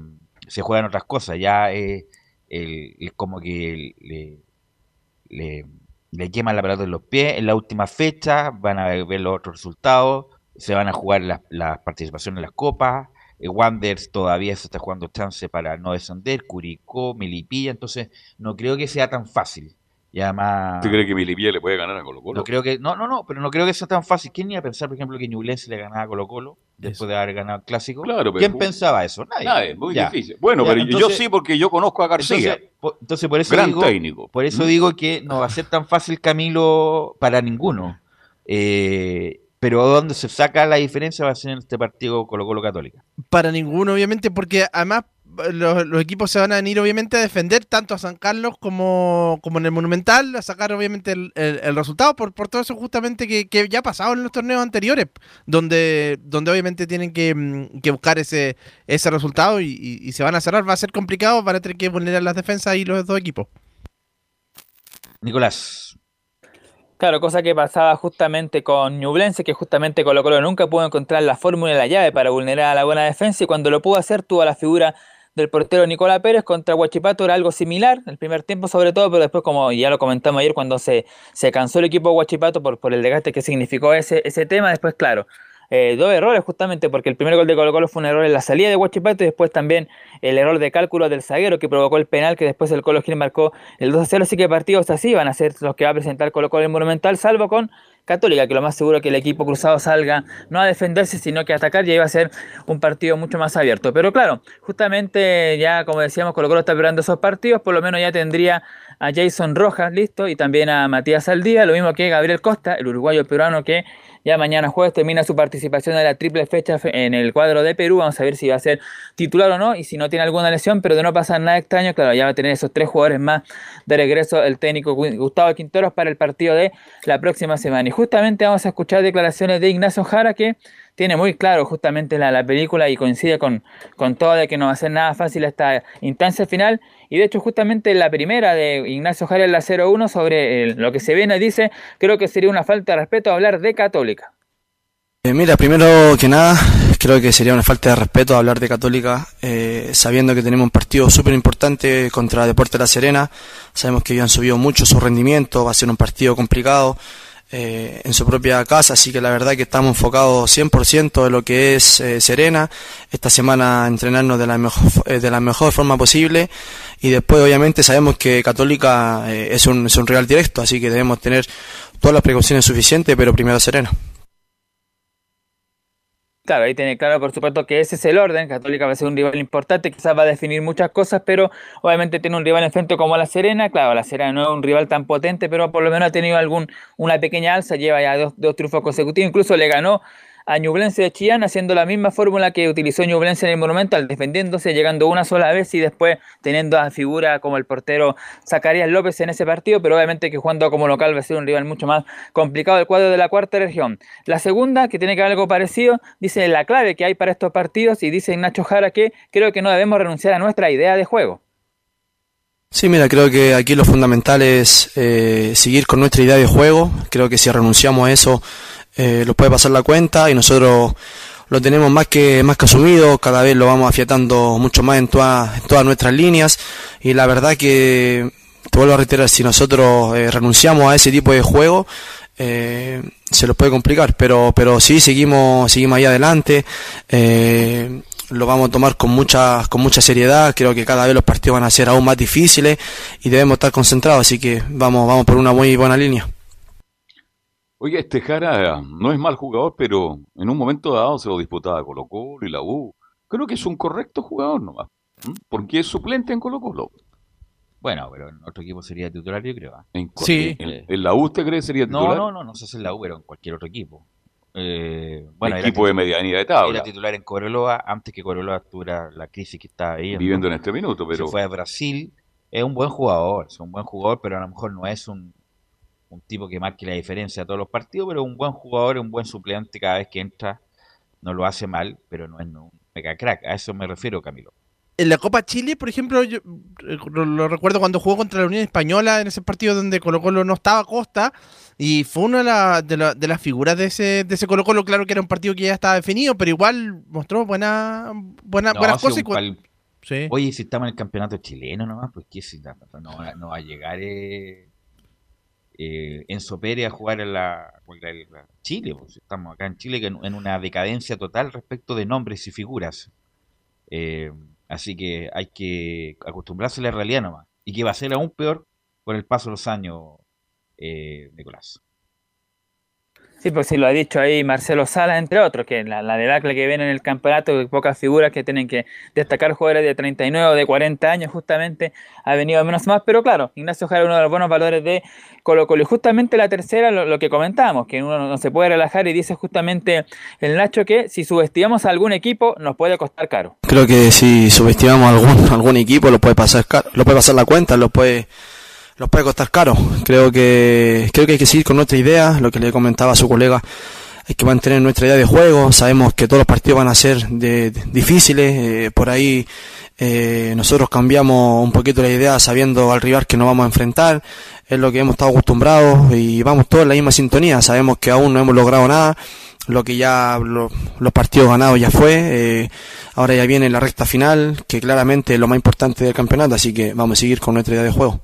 se juegan otras cosas. Ya eh, es como que le, le, queman la pelota en los pies en la última fecha, van a ver los otros resultados, se van a jugar las, las participaciones en las copas. eh, Wanderers todavía se está jugando chance para no descender, Curicó, Melipilla, entonces no creo que sea tan fácil. Y además. ¿Usted cree que Milipilla le puede ganar a Colo Colo? No creo que, no, no, no, pero no creo que sea tan fácil. ¿Quién iba a pensar, por ejemplo, que Ñublense le ganaba a Colo Colo después de haber ganado el clásico? Claro, pero- ¿Quién pensaba eso? Nadie. Nadie, muy Ya. difícil. Bueno, Ya, pero yo sí, porque yo conozco a García. Entonces por eso Gran digo, técnico. Por eso ¿Mm? digo que no va a ser tan fácil Camilo para ninguno. Eh, pero donde se saca la diferencia va a ser en este partido Colo Colo Católica. Para ninguno, obviamente, porque además los, los equipos se van a venir, obviamente, a defender tanto a San Carlos como, como en el Monumental, a sacar, obviamente, el, el- el resultado por, por todo eso justamente que, que ya ha pasado en los torneos anteriores, donde, donde obviamente tienen que, mm, que buscar ese, ese resultado y, y- y se van a cerrar. Va a ser complicado, van a tener que vulnerar las defensas y los dos equipos. Nicolás. Claro, cosa que pasaba justamente con Ñublense, que justamente Colo Colo nunca pudo encontrar la fórmula y la llave para vulnerar a la buena defensa y cuando lo pudo hacer tuvo a la figura del portero Nicolás Pérez contra Huachipato era algo similar, el primer tiempo sobre todo, pero después como ya lo comentamos ayer cuando se, se cansó el equipo de Huachipato por, por el desgaste que significó ese, ese tema, después claro, eh, dos errores justamente porque el primer gol de Colo Colo fue un error en la salida de Huachipato y después también el error de cálculo del zaguero que provocó el penal que después el Colo Gil marcó el 2 a 0, así que partidos así van a ser los que va a presentar Colo Colo el Monumental, salvo con Católica, que lo más seguro es que el equipo cruzado salga no a defenderse, sino que a atacar y va a ser un partido mucho más abierto. Pero claro, justamente ya como decíamos, Colo Colo está esperando esos partidos, por lo menos ya tendría a Jason Rojas listo y también a Matías Aldía, lo mismo que Gabriel Costa, el uruguayo peruano que ya mañana jueves termina su participación en la triple fecha fe- en el cuadro de Perú. Vamos a ver si va a ser titular o no y si no tiene alguna lesión, pero de no pasar nada extraño, claro, ya va a tener esos tres jugadores más de regreso el técnico Gu- Gustavo Quinteros para el partido de la próxima semana. Y justamente vamos a escuchar declaraciones de Ignacio Jara que tiene muy claro justamente la, la película y coincide con, con todo de que no va a ser nada fácil esta instancia final. Y de hecho justamente la primera de Ignacio Jara en la 0-1 sobre el- lo que se viene dice, creo que sería una falta de respeto hablar de Católica. Eh, mira, primero que nada, creo que sería una falta de respeto hablar de Católica, eh, sabiendo que tenemos un partido súper importante contra Deporte La Serena. Sabemos que ellos han subido mucho su rendimiento, va a ser un partido complicado eh, en su propia casa, así que la verdad que estamos enfocados 100% en lo que es eh, Serena. Esta semana entrenarnos de la, mejor, eh, de la mejor forma posible y después obviamente sabemos que Católica eh, es, un, es un rival directo, así que debemos tener todas las precauciones suficientes, pero primero Serena. Claro, ahí tiene claro, por supuesto, que ese es el orden. Católica va a ser un rival importante, quizás va a definir muchas cosas, pero obviamente tiene un rival enfrente como La Serena. Claro, La Serena no es un rival tan potente, pero por lo menos ha tenido algún, una pequeña alza, lleva ya dos, dos triunfos consecutivos, incluso le ganó a Ñublense de Chillán haciendo la misma fórmula que utilizó Ñublense en el Monumental, defendiéndose, llegando una sola vez y después teniendo a figura como el portero Zacarías López en ese partido, pero obviamente que jugando como local va a ser un rival mucho más complicado el cuadro de la cuarta región. La segunda, que tiene que ver algo parecido, dice la clave que hay para estos partidos y dice Nacho Jara que creo que no debemos renunciar a nuestra idea de juego. Sí, mira, creo que aquí lo fundamental es eh, seguir con nuestra idea de juego. Creo que si renunciamos a eso, eh, lo puede pasar la cuenta y nosotros lo tenemos más que más que asumido. Cada vez lo vamos afiatando mucho más en, en todas nuestras líneas y la verdad que te vuelvo a reiterar, si nosotros eh, renunciamos a ese tipo de juego, eh, se nos puede complicar, pero pero sí seguimos seguimos ahí adelante. eh, lo vamos a tomar con mucha con mucha seriedad. Creo que cada vez los partidos van a ser aún más difíciles y debemos estar concentrados, así que vamos vamos por una muy buena línea. Oye, este Jara no es mal jugador, pero en un momento dado se lo disputaba Colo Colo y la U. Creo que es un correcto jugador nomás, ¿m? porque es suplente en Colo Colo. Bueno, pero en otro equipo sería titular, yo creo. ¿ah? En, Sí. en, en la U usted cree que sería No, titular? no, no, no sé si en la U, pero en cualquier otro equipo. Eh, bueno, Equipo de medianía de tabla. Era titular en Cobreloa antes que Cobreloa tuviera la crisis que estaba ahí. Viviendo en este minuto, pero- Se fue a Brasil. Es un buen jugador, es un buen jugador, pero a lo mejor no es un, un tipo que marque la diferencia a todos los partidos, pero un buen jugador, un buen suplente cada vez que entra. No lo hace mal, pero no es un mega crack. A eso me refiero, Camilo. En la Copa Chile, por ejemplo, yo eh, lo, recuerdo cuando jugó contra la Unión Española en ese partido donde Colo Colo no estaba a Costa y fue una de, la- de, la- de las figuras de ese, de ese Colo Colo. Claro que era un partido que ya estaba definido, pero igual mostró buena, buena, No, buenas cosas. y pal- Sí. Oye, si estamos en el campeonato chileno nomás, pues que si no, no va- no va a llegar eh, eh, Enzo a jugar en la, la Chile, pues estamos acá en Chile en, en una decadencia total respecto de nombres y figuras. Eh, así que hay que acostumbrarse a la realidad nomás. Y que va a ser aún peor con el paso de los años, eh, Nicolás. Sí, pues sí lo ha dicho ahí Marcelo Sala, entre otros, que la, la debacle que viene en el campeonato, pocas figuras que tienen que destacar jugadores de 39 o de 40 años, justamente ha venido menos más, pero claro, Ignacio Jara uno de los buenos valores de Colo Colo. Y justamente la tercera, lo, lo que comentábamos, que uno no se puede relajar y dice justamente el Nacho que si subestimamos a algún equipo nos puede costar caro. Creo que si subestimamos a algún, algún equipo lo puede pasar caro, lo puede pasar la cuenta, lo puede nos puede costar caro. Creo que, creo que hay que seguir con nuestra idea, lo que le comentaba a su colega, hay que mantener nuestra idea de juego, sabemos que todos los partidos van a ser de, de difíciles, eh, por ahí eh, nosotros cambiamos un poquito la idea sabiendo al rival que nos vamos a enfrentar, es lo que hemos estado acostumbrados y vamos todos en la misma sintonía, sabemos que aún no hemos logrado nada, lo que ya lo, los partidos ganados ya fue, eh, ahora ya viene la recta final, que claramente es lo más importante del campeonato, así que vamos a seguir con nuestra idea de juego.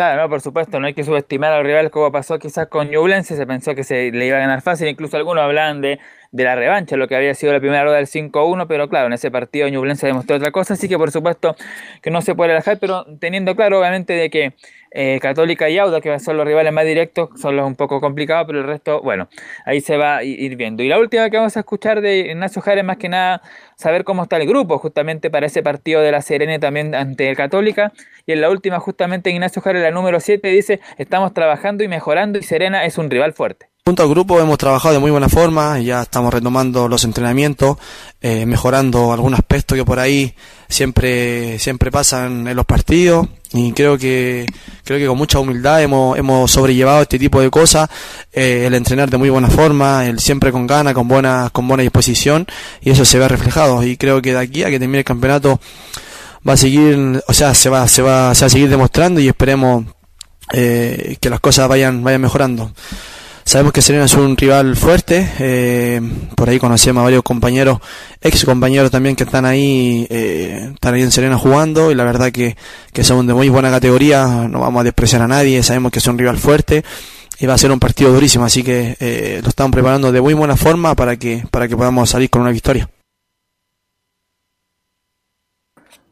Claro, no, por supuesto, no hay que subestimar al rival como pasó quizás con Ñublense, se pensó que se le iba a ganar fácil, incluso algunos hablaban de, de la revancha, lo que había sido la primera rueda del 5-1, pero claro, en ese partido Ñublense demostró otra cosa, así que por supuesto que no se puede relajar, pero teniendo claro obviamente de que eh, Católica y Auda, que son los rivales más directos, son los un poco complicados, pero el resto, bueno, ahí se va a ir viendo. Y la última que vamos a escuchar de Ignacio Jara más que nada saber cómo está el grupo, justamente para ese partido de la Serena también ante el Católica. Y en la última, justamente Ignacio Jara, la número 7, dice, estamos trabajando y mejorando y Serena es un rival fuerte. Junto al grupo hemos trabajado de muy buena forma, ya estamos retomando los entrenamientos, eh, mejorando algún aspecto que por ahí siempre, siempre pasan en los partidos y creo que, creo que con mucha humildad hemos, hemos sobrellevado este tipo de cosas, eh, el entrenar de muy buena forma, el siempre con ganas, con buena, con buena disposición. Y eso se ve reflejado. Y creo que de aquí a que termine el campeonato va a seguir, o sea, se va, se va, se va a seguir demostrando y esperemos eh, que las cosas vayan, vayan mejorando. Sabemos que Serena es un rival fuerte, eh, por ahí conocemos a varios compañeros, ex compañeros también que están ahí, eh, están ahí en Serena jugando y la verdad que, que son de muy buena categoría, no vamos a despreciar a nadie, sabemos que es un rival fuerte y va a ser un partido durísimo, así que eh, lo estamos preparando de muy buena forma para que, para que podamos salir con una victoria.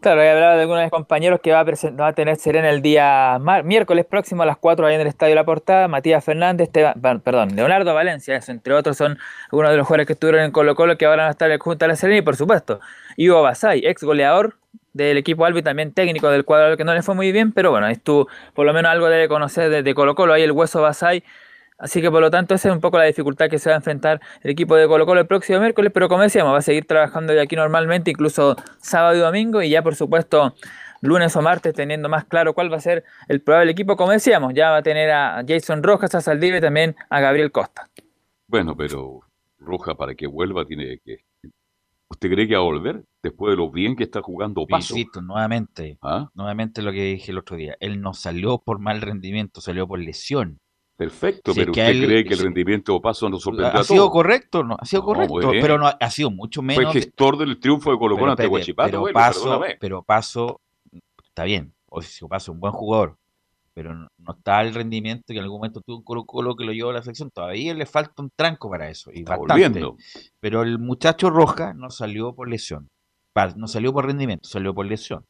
Claro, he hablado de algunos compañeros que va a, va a tener Serena el día miércoles próximo a las 4 ahí en el Estadio La Portada. Matías Fernández, Esteban, perdón, Leonardo Valencia, entre otros son algunos de los jugadores que estuvieron en Colo Colo que ahora van a estar junto a la Serena y por supuesto, Ivo Basay, ex goleador del equipo Albi, también técnico del cuadro que no le fue muy bien, pero bueno, estuvo, por lo menos algo debe conocer desde Colo Colo, ahí el hueso Basay Así que por lo tanto esa es un poco la dificultad que se va a enfrentar el equipo de Colo Colo el próximo miércoles, pero como decíamos, va a seguir trabajando de aquí normalmente, incluso sábado y domingo, y ya por supuesto lunes o martes teniendo más claro cuál va a ser el probable equipo, como decíamos, ya va a tener a Jason Rojas, a Saldive y también a Gabriel Costa. Bueno, pero Rojas para que vuelva tiene que... ¿Usted cree que va a volver después de lo bien que está jugando Paso? Nuevamente, ¿Ah? nuevamente lo que dije el otro día, él no salió por mal rendimiento, salió por lesión. Perfecto, Si pero ¿usted él- cree que el rendimiento de Paso nos sorprendió Ha a sido todos? correcto, no, ha sido No, correcto, pero no ha sido mucho menos. Fue de- gestor del triunfo de Colo Colo ante Huachipato, pero bueno, Paso, pero Paso está bien, o si Paso es un buen jugador, pero no, no está el rendimiento que en algún momento tuvo un Colo Colo que lo llevó a la selección. Todavía le falta un tranco para eso. Y Está bastante. volviendo. Pero el muchacho Roja no salió por lesión. No salió por rendimiento, salió por lesión.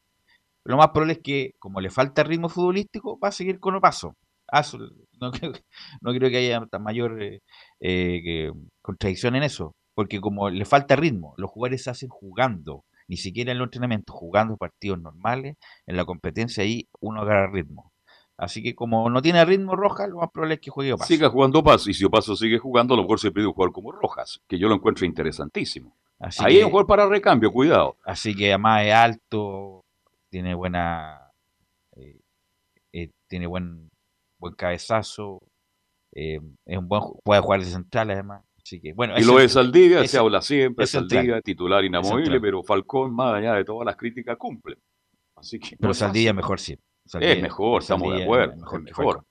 Lo más probable es que, como le falta ritmo futbolístico, va a seguir con Paso. Paso, no, creo, no creo que haya tan mayor eh, eh, contradicción en eso. Porque como le falta ritmo, los jugadores se hacen jugando, ni siquiera en los entrenamientos, jugando partidos normales, en la competencia ahí uno agarra ritmo. Así que como no tiene ritmo Roja, lo más probable es que juegue Paso. Siga jugando Paso, y si Paso sigue jugando, a lo mejor se pide un jugador como Rojas, que yo lo encuentro interesantísimo. Así Ahí que- hay un jugador para recambio, cuidado. Así que además es alto, tiene buena, eh, eh, tiene buen, buen cabezazo, eh, es un buen, puede jugar de central además. Así que bueno, Y es lo de. Saldivia, Es- se habla siempre, es central. Saldivia titular inamovible, pero Falcón, más allá de todas las críticas, cumple. Así que no Pero es Saldilla fácil. mejor sí. Es mejor, estamos de Saldivia acuerdo, es mejor es mejor.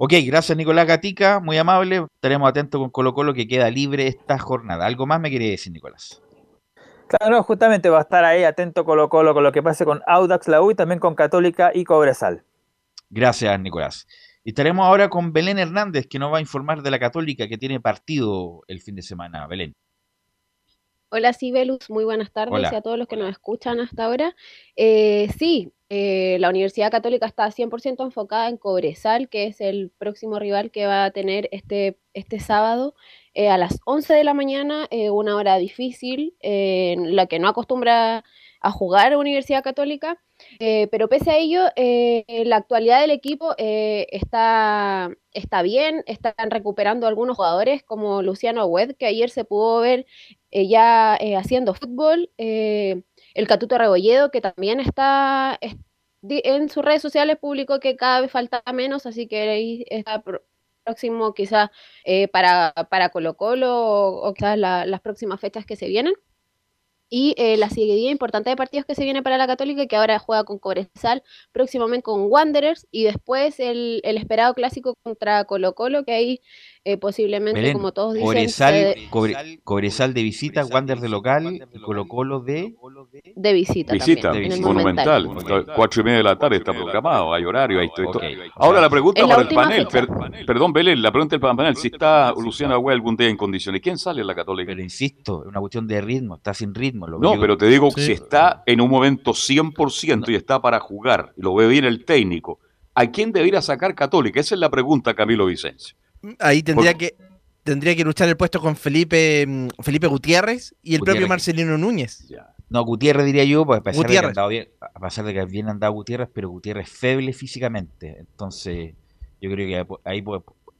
Ok, gracias Nicolás Gatica, muy amable. Estaremos atentos con Colo Colo que queda libre esta jornada. ¿Algo más me quiere decir Nicolás? Claro, no, justamente va a estar ahí atento Colo Colo con lo que pase con Audax, la U y también con Católica y Cobresal. Gracias, Nicolás. Y estaremos ahora con Belén Hernández, que nos va a informar de la Católica que tiene partido el fin de semana. Belén. Hola Sibelus, muy buenas tardes Hola. y a todos los que nos escuchan hasta ahora. Eh, sí, eh, la Universidad Católica está 100% enfocada en Cobresal, que es el próximo rival que va a tener este, este sábado eh, a las 11 de la mañana, una hora difícil, en la que no acostumbra a jugar Universidad Católica, pero pese a ello, la actualidad del equipo está, está bien, están recuperando algunos jugadores como Luciano Wed, que ayer se pudo ver ya haciendo fútbol el Catuto Rebolledo, que también está, en sus redes sociales, publicó que cada vez falta menos, así que ahí está próximo quizás eh, para, para Colo Colo o, quizás las próximas fechas que se vienen. Y eh, la seguidilla importante de partidos que se viene para la Católica, que ahora juega con Cobresal, próximamente con Wanderers, y después el, el esperado clásico contra Colo Colo, que ahí eh, posiblemente, como todos dicen. Cobresal, Cobresal de visita, Wander de local, y Colo Colo de. De visita. Visita, también, monumental. Cuatro y media de la tarde está programado, hay horario, hay todo. Ahora la pregunta para el panel. perdón, Belén, la pregunta del panel: si está Luciano Agüe algún día en condiciones, ¿quién sale en la Católica? Pero insisto, es una cuestión de ritmo, está sin ritmo. no, pero te digo, si está en un momento 100% y está para jugar, lo ve bien el técnico, ¿a quién debería sacar Católica? Esa es la pregunta, Camilo Vicencio. Ahí tendría que tendría que luchar el puesto con Felipe mm, Felipe Gutiérrez y el propio Marcelino Núñez. No, Gutiérrez diría yo, pues a pesar, de que andado bien, a pesar de que bien andado Gutiérrez, pero Gutiérrez es feble físicamente. Entonces, yo creo que ahí,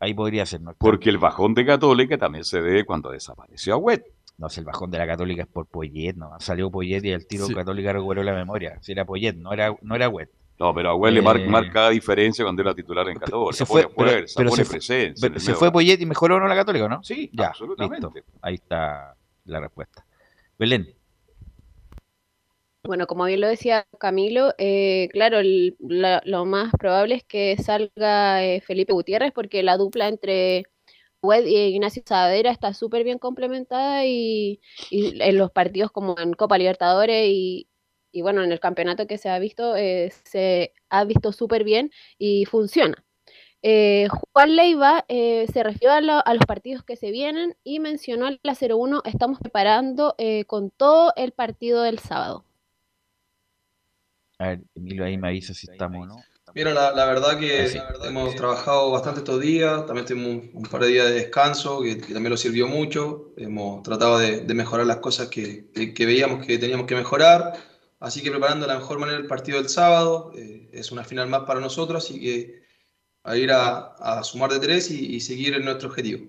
ahí podría ser. Porque el bajón de Católica también se ve cuando desapareció a Wet. No, si el bajón de la Católica es por Poyet, ¿no? Salió Poyet y el tiro Católica recuperó la memoria. Si era Poyet, no era, no era Wet. No, pero a le marca, eh, marca diferencia cuando era titular en Católica. Se fue, pero, se presencia. se fue Poyet y mejoró no la Católica, ¿no? Sí, ya, absolutamente. Ahí está la respuesta. Belén. Bueno, como bien lo decía Camilo, eh, claro, lo más probable es que salga eh, Felipe Gutiérrez porque la dupla entre Wed y Ignacio Saavedra está súper bien complementada y, y, en los partidos como en Copa Libertadores y, y bueno, en el campeonato que se ha visto, eh, se ha visto súper bien y funciona. Eh, Juan Leiva eh, se refirió a, los partidos que se vienen y mencionó a la 0-1, estamos preparando con todo el partido del sábado. A ver, Emilio ahí me avisa si estamos no. Mira, la, verdad que hemos trabajado bastante estos días, también tuvimos un, par de días de descanso que, también nos sirvió mucho, hemos tratado de, mejorar las cosas que, que veíamos que teníamos que mejorar Así que preparando de la mejor manera el partido del sábado, eh, es una final más para nosotros, así que a ir a, sumar de tres y, seguir en nuestro objetivo.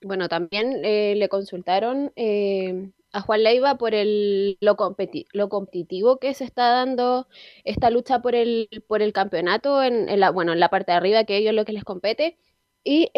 Bueno, también eh, le consultaron eh, a Juan Leiva por el, lo, lo, competitivo que se está dando esta lucha por el, por el campeonato en, la, bueno, en la parte de arriba, que ellos lo que les compete. Y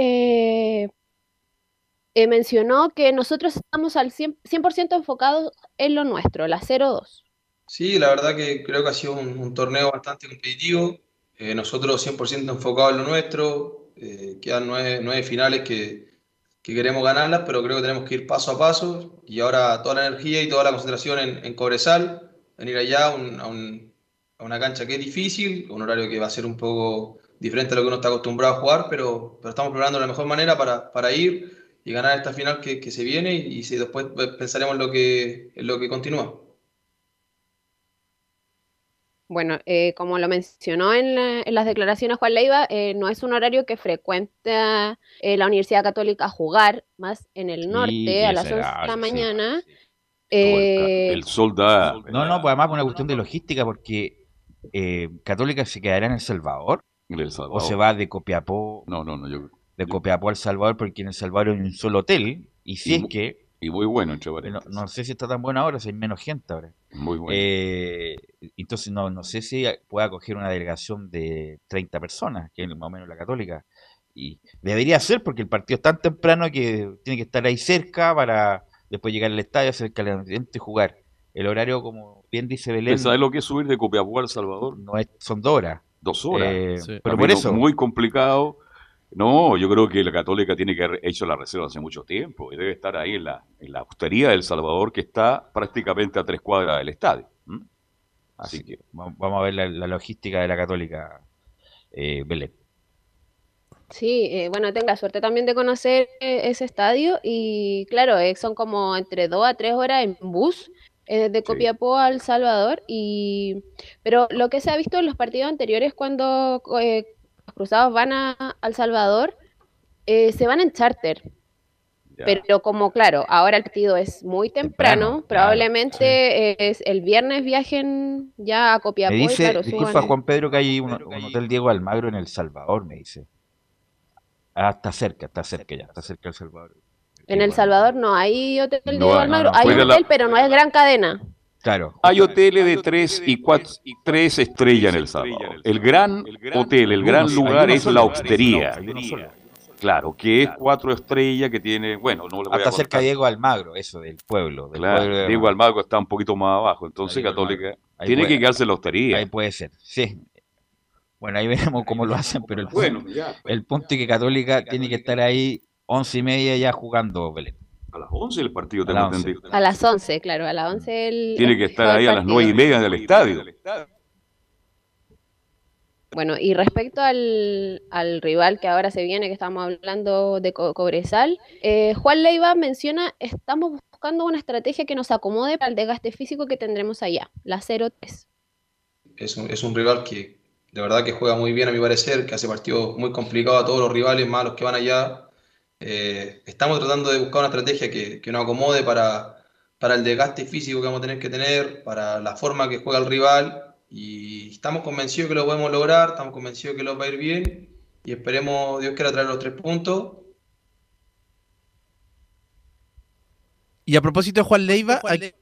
eh, mencionó que nosotros estamos al 100%, enfocados en lo nuestro, la 0-2. Sí, la verdad que creo que ha sido un, torneo bastante competitivo. Eh, nosotros 100% enfocados en lo nuestro. Eh, quedan nueve, finales que, queremos ganarlas, pero creo que tenemos que ir paso a paso. Y ahora toda la energía y toda la concentración en, en Cobresal, venir allá a, una cancha que es difícil, un horario que va a ser un poco diferente a lo que uno está acostumbrado a jugar, pero, pero estamos preparando la mejor manera para, para ir y ganar esta final que, que se viene y, si después pensaremos en lo que, lo que continúa. Bueno, eh, como lo mencionó en, en, las declaraciones Juan Leiva, eh, no es un horario que frecuenta eh, la Universidad Católica jugar, más en el norte, a las 11 de la mañana. el, sol da... No, no, pues además por una cuestión de logística, porque Católica se quedará en El Salvador, el Salvador. o se va de Copiapó. No, no, no, yo de Copiapó al Salvador, porque en El Salvador hay un solo hotel, y si es que... Y muy bueno, entre no, no, sé si está tan bueno ahora, si hay menos gente ahora. Muy bueno. Eh, entonces no, no sé si pueda acoger una delegación de 30 personas, que es más o menos la católica. Y debería ser, porque el partido es tan temprano que tiene que estar ahí cerca para después llegar al estadio, hacer el calentamiento y jugar. El horario, como bien dice Belén... ¿Sabes lo que es subir de Copiapó al Salvador? No es, son dos horas. Dos horas. Eh, pero por eso... Muy complicado no, yo creo que la Católica tiene que haber hecho la reserva hace mucho tiempo y debe estar ahí en la, en la hostería del Salvador, que está prácticamente a tres cuadras del estadio. Así que vamos a ver la, logística de la Católica, eh, Belén. Sí, eh, bueno, tenga suerte también de conocer eh, ese estadio y claro, eh, son como entre dos a tres horas en bus eh, de Copiapó al Salvador. Y, pero lo que se ha visto en los partidos anteriores cuando eh, cruzados van a, al Salvador, eh, se van en charter. Pero como claro, ahora el partido es muy temprano, probablemente es el viernes viajen ya a Copiapó. Me dice, y claro, disculpa Juan Pedro, que hay un, un hotel Diego Almagro en El Salvador, me dice. Ah, está cerca, está cerca ya, está cerca El Salvador. En El Salvador no hay hotel No hay, Almagro, no, no, hay un la- hotel, pero no es gran cadena. Claro. Hay hoteles de tres y cuatro, tres estrellas en El Salvador. El gran hotel, el gran lugar es la hostería. Claro, que es cuatro estrellas que tiene, bueno, no le voy a Hasta cerca contar. de Diego Almagro, eso, del pueblo. Del Claro, pueblo de- Diego Almagro está un poquito más abajo, entonces Diego Católica. Ahí tiene puede- que quedarse en la hostería. Ahí puede ser, sí. Bueno, ahí veremos cómo lo hacen, pero el, Bueno, punto, ya. el punto es que Católica tiene que estar ahí once y media ya jugando, Belén. A las 11 el partido, A tengo las 11. entendido. A las 11, claro, a las 11 el, Tiene que estar ahí a las partido. nueve y media del estadio. Bueno, y respecto al, al rival que ahora se viene, que estamos hablando de Co- Cobresal, eh, Juan Leiva menciona, estamos buscando una estrategia que nos acomode para el desgaste físico que tendremos allá, la 0-3. Es un, es un rival que de verdad que juega muy bien a mi parecer, que hace partidos muy complicados a todos los rivales, más los que van allá. Eh, estamos tratando de buscar una estrategia que, que nos acomode para, para el desgaste físico que vamos a tener que tener, para la forma que juega el rival y estamos convencidos que lo podemos lograr, estamos convencidos que lo va a ir bien y esperemos, Dios quiera, traer los tres puntos. Y a propósito de Juan Leiva, hay-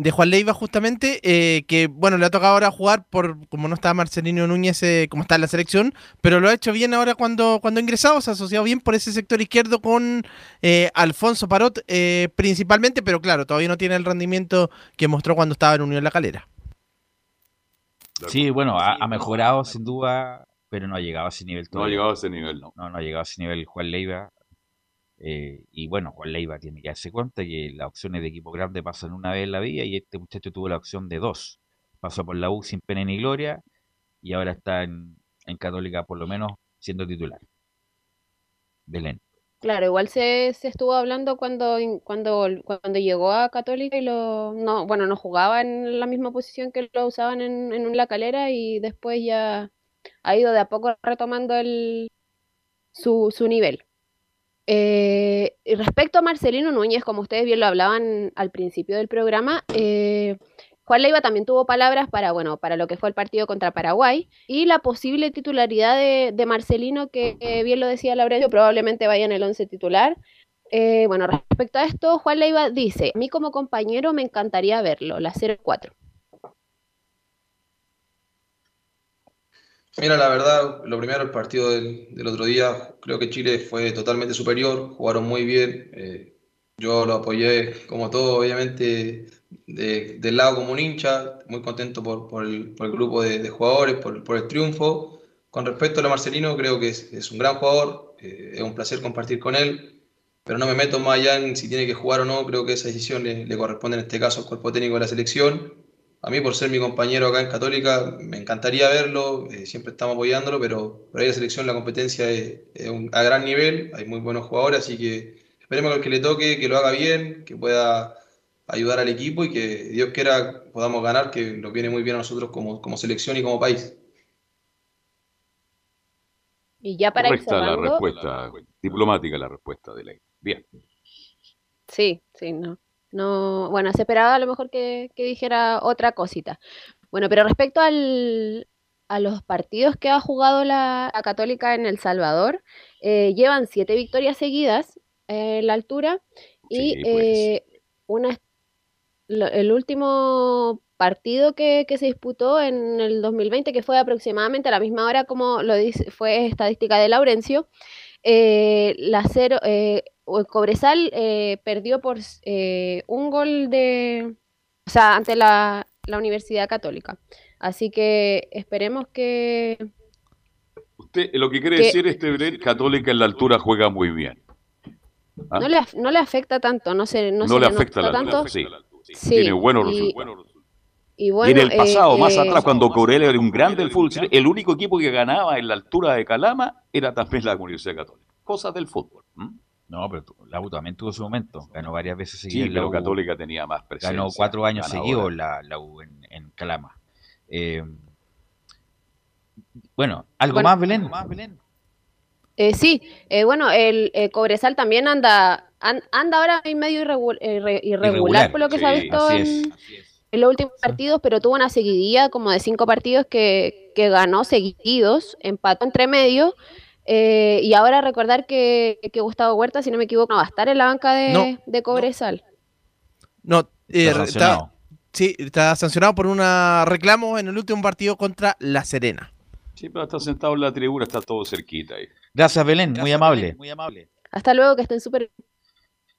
de Juan Leiva justamente, eh, que bueno, le ha tocado ahora jugar por, como no está Marcelino Núñez, eh, como está en la selección, pero lo ha hecho bien ahora cuando, cuando ha ingresado, se ha asociado bien por ese sector izquierdo con eh, Alfonso Parot eh, principalmente, pero claro, todavía no tiene el rendimiento que mostró cuando estaba en Unión La Calera. Sí, bueno, ha, ha mejorado sin duda, pero no ha llegado a ese nivel No ha todavía. llegado a ese nivel, no. No, no ha llegado a ese nivel Juan Leiva. Eh, y bueno, Juan Leiva tiene que darse cuenta que las opciones de equipo grande pasan una vez en la vida y este muchacho tuvo la opción de dos. Pasó por la U sin pena ni gloria y ahora está en, en Católica por lo menos siendo titular. Belén. Claro, igual se, se estuvo hablando cuando, cuando, cuando llegó a Católica y lo, no, bueno, no jugaba en la misma posición que lo usaban en, en La Calera y después ya ha ido de a poco retomando el, su, su nivel. Eh, respecto a Marcelino Núñez, como ustedes bien lo hablaban al principio del programa, eh, Juan Leiva también tuvo palabras para, bueno, para lo que fue el partido contra Paraguay y la posible titularidad de, de Marcelino, que eh, bien lo decía Laurencio, probablemente vaya en el 11 titular. Eh, bueno, respecto a esto, Juan Leiva dice, a mí como compañero me encantaría verlo, la 0-4. Mira, la verdad, lo primero, el partido del, del otro día, creo que Chile fue totalmente superior, jugaron muy bien. eh, yo lo apoyé, como todo, obviamente, de- del lado como un hincha, muy contento por, por el grupo de, de jugadores, por, por el triunfo. Con respecto a lo Marcelino, creo que es, es un gran jugador, eh, es un placer compartir con él, pero no me meto más allá en si tiene que jugar o no, creo que esa decisión le, le corresponde en este caso al cuerpo técnico de la selección. A mí, por ser mi compañero acá en Católica, me encantaría verlo, eh, siempre estamos apoyándolo, pero por ahí la selección, la competencia es, es un- a gran nivel, hay muy buenos jugadores, así que esperemos que el que le toque, que lo haga bien, que pueda ayudar al equipo y que Dios quiera podamos ganar, que nos viene muy bien a nosotros como, como selección y como país. Y ya para ir Correcta la cerrando, respuesta, diplomática la respuesta de ley. Bien. Sí, sí, no. No, bueno, se esperaba a lo mejor que, que dijera otra cosita. Bueno, pero respecto al, a los partidos que ha jugado la, la Católica en El Salvador, eh, llevan siete victorias seguidas eh, en la altura y Sí, pues. eh, una, lo- el último partido que, que se disputó en el 2020, que fue aproximadamente a la misma hora como lo dice, fue estadística de Laurencio, eh, la cero, eh, Cobresal eh, perdió por eh, un gol de, o sea, ante la, la Universidad Católica. Así que esperemos que Usted, lo que quiere Que- decir este Belén, Católica en la altura juega muy bien. ¿Ah? no le, af- no le afecta tanto, no se, no No, se le le afecta la nota altura. tanto. Sí. Sí, Tiene buenos resultados. Y Y bueno, en el pasado, eh, más eh, atrás, cuando Cobrel era un grande del fútbol el único equipo que ganaba en la altura de Calama era también la Universidad Católica. Cosas del fútbol. No, pero la U también tuvo su momento. Ganó varias veces Sí, seguidas. la pero U. Católica tenía más presencia. Ganó cuatro años seguidos la, la U en, en Calama. Eh, bueno, ¿algo Bueno. más, Belén? Eh, sí, eh, bueno, el eh, Cobresal también anda an- anda ahora ahí medio irregu- irre- irregular, Irregular, por lo que se ha sí, visto en, es, en los últimos partidos, pero tuvo una seguidilla como de cinco partidos que, que ganó seguidos, empató entre medio. Eh, y ahora recordar que, que Gustavo Huerta, si no me equivoco, no va a estar en la banca de, No, de Cobresal. No, eh, Está está, sancionado. sí, está sancionado por un reclamo en el último partido contra La Serena. Sí, pero está sentado en la tribuna, está todo cerquita ahí. Gracias, Belén, muy amable. Hasta luego, que estén súper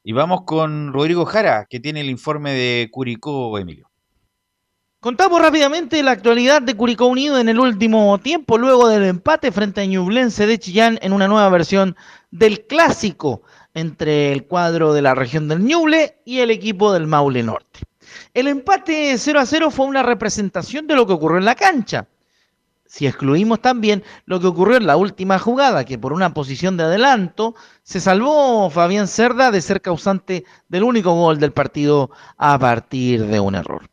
Y vamos con Rodrigo Jara, que tiene el informe de Curicó, Emilio. Contamos rápidamente la actualidad de Curicó Unido en el último tiempo, luego del empate frente a Ñublense de Chillán en una nueva versión del clásico entre el cuadro de la región del Ñuble y el equipo del Maule Norte. El empate 0 a 0 fue una representación de lo que ocurrió en la cancha. Si excluimos también lo que ocurrió en la última jugada, que por una posición de adelanto se salvó Fabián Cerda de ser causante del único gol del partido a partir de un error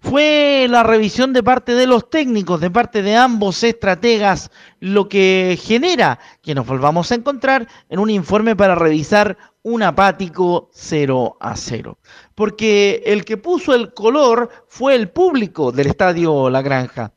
fue la revisión de parte de los técnicos, de parte de ambos estrategas, lo que genera que nos volvamos a encontrar en un informe para revisar un apático 0 a 0. Porque el que puso el color fue el público del estadio La Granja,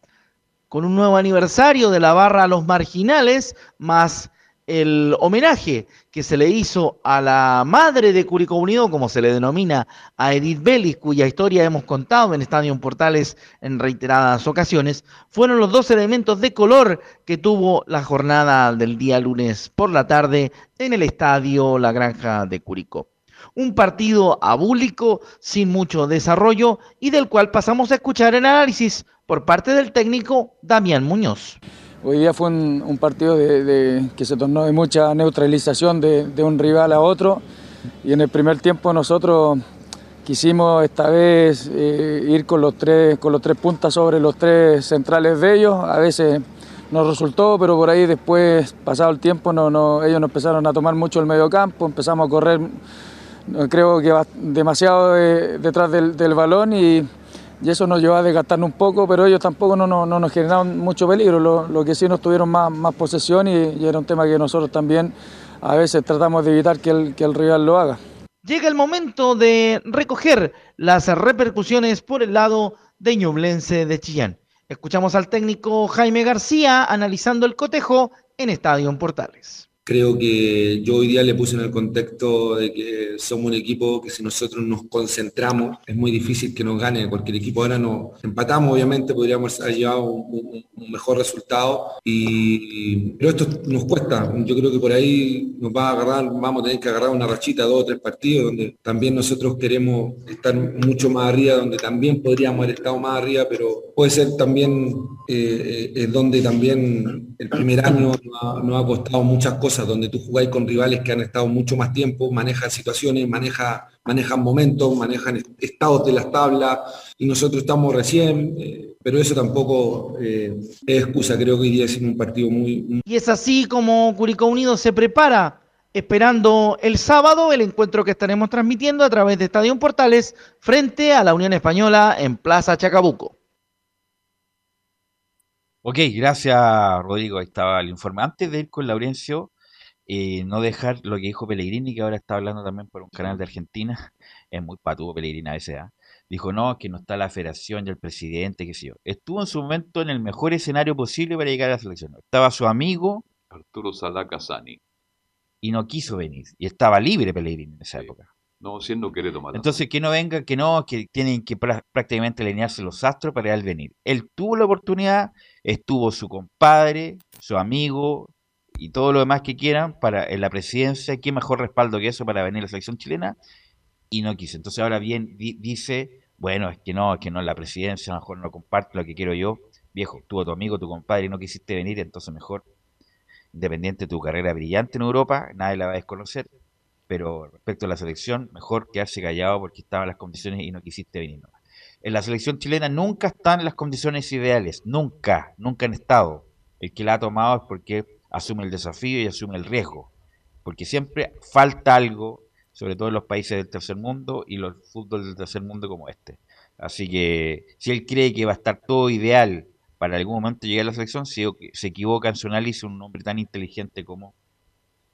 con un nuevo aniversario de la barra a los marginales, más el homenaje que se le hizo a la madre de Curicó Unido, como se le denomina a Edith Bellis, cuya historia hemos contado en Estadio Portales en reiteradas ocasiones, fueron los dos elementos de color que tuvo la jornada del día lunes por la tarde en el Estadio La Granja de Curicó. Un partido abúlico, sin mucho desarrollo y del cual pasamos a escuchar el análisis por parte del técnico Damián Muñoz. Hoy día fue un, partido que se tornó de mucha neutralización de, un rival a otro y en el primer tiempo nosotros quisimos esta vez eh, ir con los, tres, con los tres puntas sobre los tres centrales de ellos. A veces nos resultó, pero por ahí después, pasado el tiempo, no, no, ellos nos empezaron a tomar mucho el medio campo, empezamos a correr, creo que demasiado de- detrás del, del balón y, y eso nos llevó a desgastarnos un poco, pero ellos tampoco no, no- no nos generaron mucho peligro, lo, que sí nos tuvieron más, más posesión y, era un tema que nosotros también a veces tratamos de evitar que el, que el rival lo haga. Llega el momento de recoger las repercusiones por el lado de Ñublense de Chillán. Escuchamos al técnico Jaime García analizando el cotejo en Estadio Portales. Creo que yo hoy día le puse en el contexto de que somos un equipo que si nosotros nos concentramos es muy difícil que nos gane. Cualquier equipo ahora nos empatamos, obviamente podríamos haber llevado un, mejor resultado, y, pero esto nos cuesta. Yo creo que por ahí nos va a agarrar, vamos a tener que agarrar una rachita, dos o tres partidos, donde también nosotros queremos estar mucho más arriba, donde también podríamos haber estado más arriba, pero puede ser también eh, eh, donde también el primer año nos ha costado muchas cosas, donde tú jugáis con rivales que han estado mucho más tiempo, manejan situaciones, maneja, manejan momentos, manejan est- estados de las tablas, y nosotros estamos recién, eh, pero eso tampoco eh, es excusa, creo que hoy día es un partido muy, Y es así como Curicó Unido se prepara, esperando el sábado el encuentro que estaremos transmitiendo a través de Estadio Portales frente a la Unión Española en Plaza Chacabuco. Ok, gracias Rodrigo, ahí estaba el informe. Antes de ir con Laurencio, eh, no dejar lo que dijo Pellegrini, que ahora está hablando también por un canal de Argentina, es muy patudo Pellegrini a veces, ¿ah? Dijo, no, que no está la federación y el presidente, qué sé yo. Estuvo en su momento en el mejor escenario posible para llegar a la selección. Estaba su amigo Arturo Salá Casani. y no quiso venir. Y estaba libre Pellegrini en esa época. No, si él no quiere tomar. Entonces, que no venga, que no, que tienen que prá- prácticamente alinearse los astros para él venir. Él tuvo la oportunidad, estuvo su compadre, su amigo y todo lo demás que quieran para en la presidencia. ¿Qué mejor respaldo que eso para venir a la selección chilena? Y no quiso. Entonces, ahora bien, di- dice, bueno, es que no, es que no es la presidencia, mejor no comparte lo que quiero yo. Viejo, tuvo tu amigo, tu compadre y no quisiste venir, entonces mejor, independiente de tu carrera brillante en Europa, nadie la va a desconocer pero respecto a la selección, mejor quedarse callado porque estaban las condiciones y no quisiste venir. En la selección chilena nunca están las condiciones ideales, nunca, nunca han estado. El que la ha tomado es porque asume el desafío y asume el riesgo. porque siempre falta algo, sobre todo en los países del tercer mundo y los fútbol del tercer mundo como este. Así que si él cree que va a estar todo ideal para algún momento llegar a la selección, se, se equivoca en su análisis un hombre tan inteligente como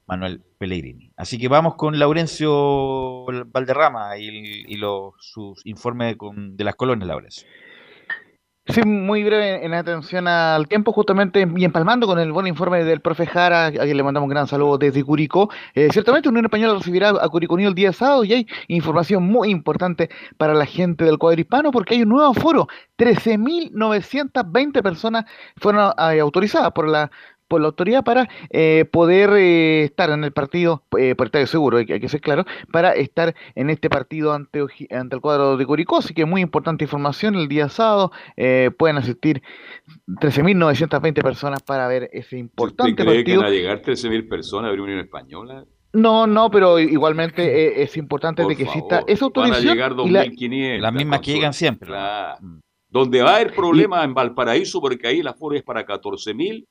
Manuel Pellegrini. Así que vamos con Laurencio Valderrama y, los, sus informes de las colonias, Laurencio. Sí, muy breve en atención al tiempo, justamente y empalmando con el buen informe del profe Jara, a quien le mandamos un gran saludo desde Curicó. Eh, ciertamente Unión Española recibirá a Curicó el día sábado y hay información muy importante para la gente del cuadro hispano porque hay un nuevo foro. 13.920 personas fueron eh, autorizadas por la por la autoridad para eh, poder eh, estar en el partido, eh, por estadio seguro, hay, que ser claro, para estar en este partido ante, ante el cuadro de Curicó. Así que muy importante información el día sábado. pueden asistir 13.920 personas para ver ese importante ¿Usted cree partido. que van a llegar 13.000 personas a ver Unión Española? No, no, pero igualmente es importante de que exista esa autorización. Van a llegar 2.500. las mismas que llegan siempre. Donde va a haber problema en Valparaíso, porque ahí la foro es para 14.000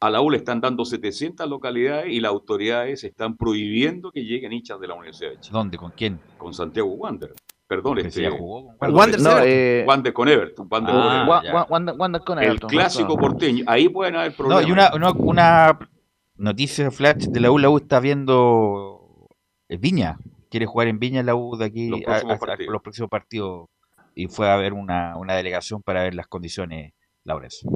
a la U le están dando 700 localidades y las autoridades están prohibiendo que lleguen hinchas de la Universidad de Chile. ¿Dónde? ¿Con quién? Con Santiago Wander. Perdón, este, ya jugó con Wander, no, eh, Wander con Everton. Wander Ah, con ya. Everton. Wander, Wander con El clásico ¿no? porteño. Ahí pueden haber No, problemas. y una, una, una noticia flash de la U, la U está viendo eh, Viña, quiere jugar en Viña la U de aquí Los a- próximos a- a- partidos. los próximos partidos y fue a ver una, una delegación para ver las condiciones, Laurencio.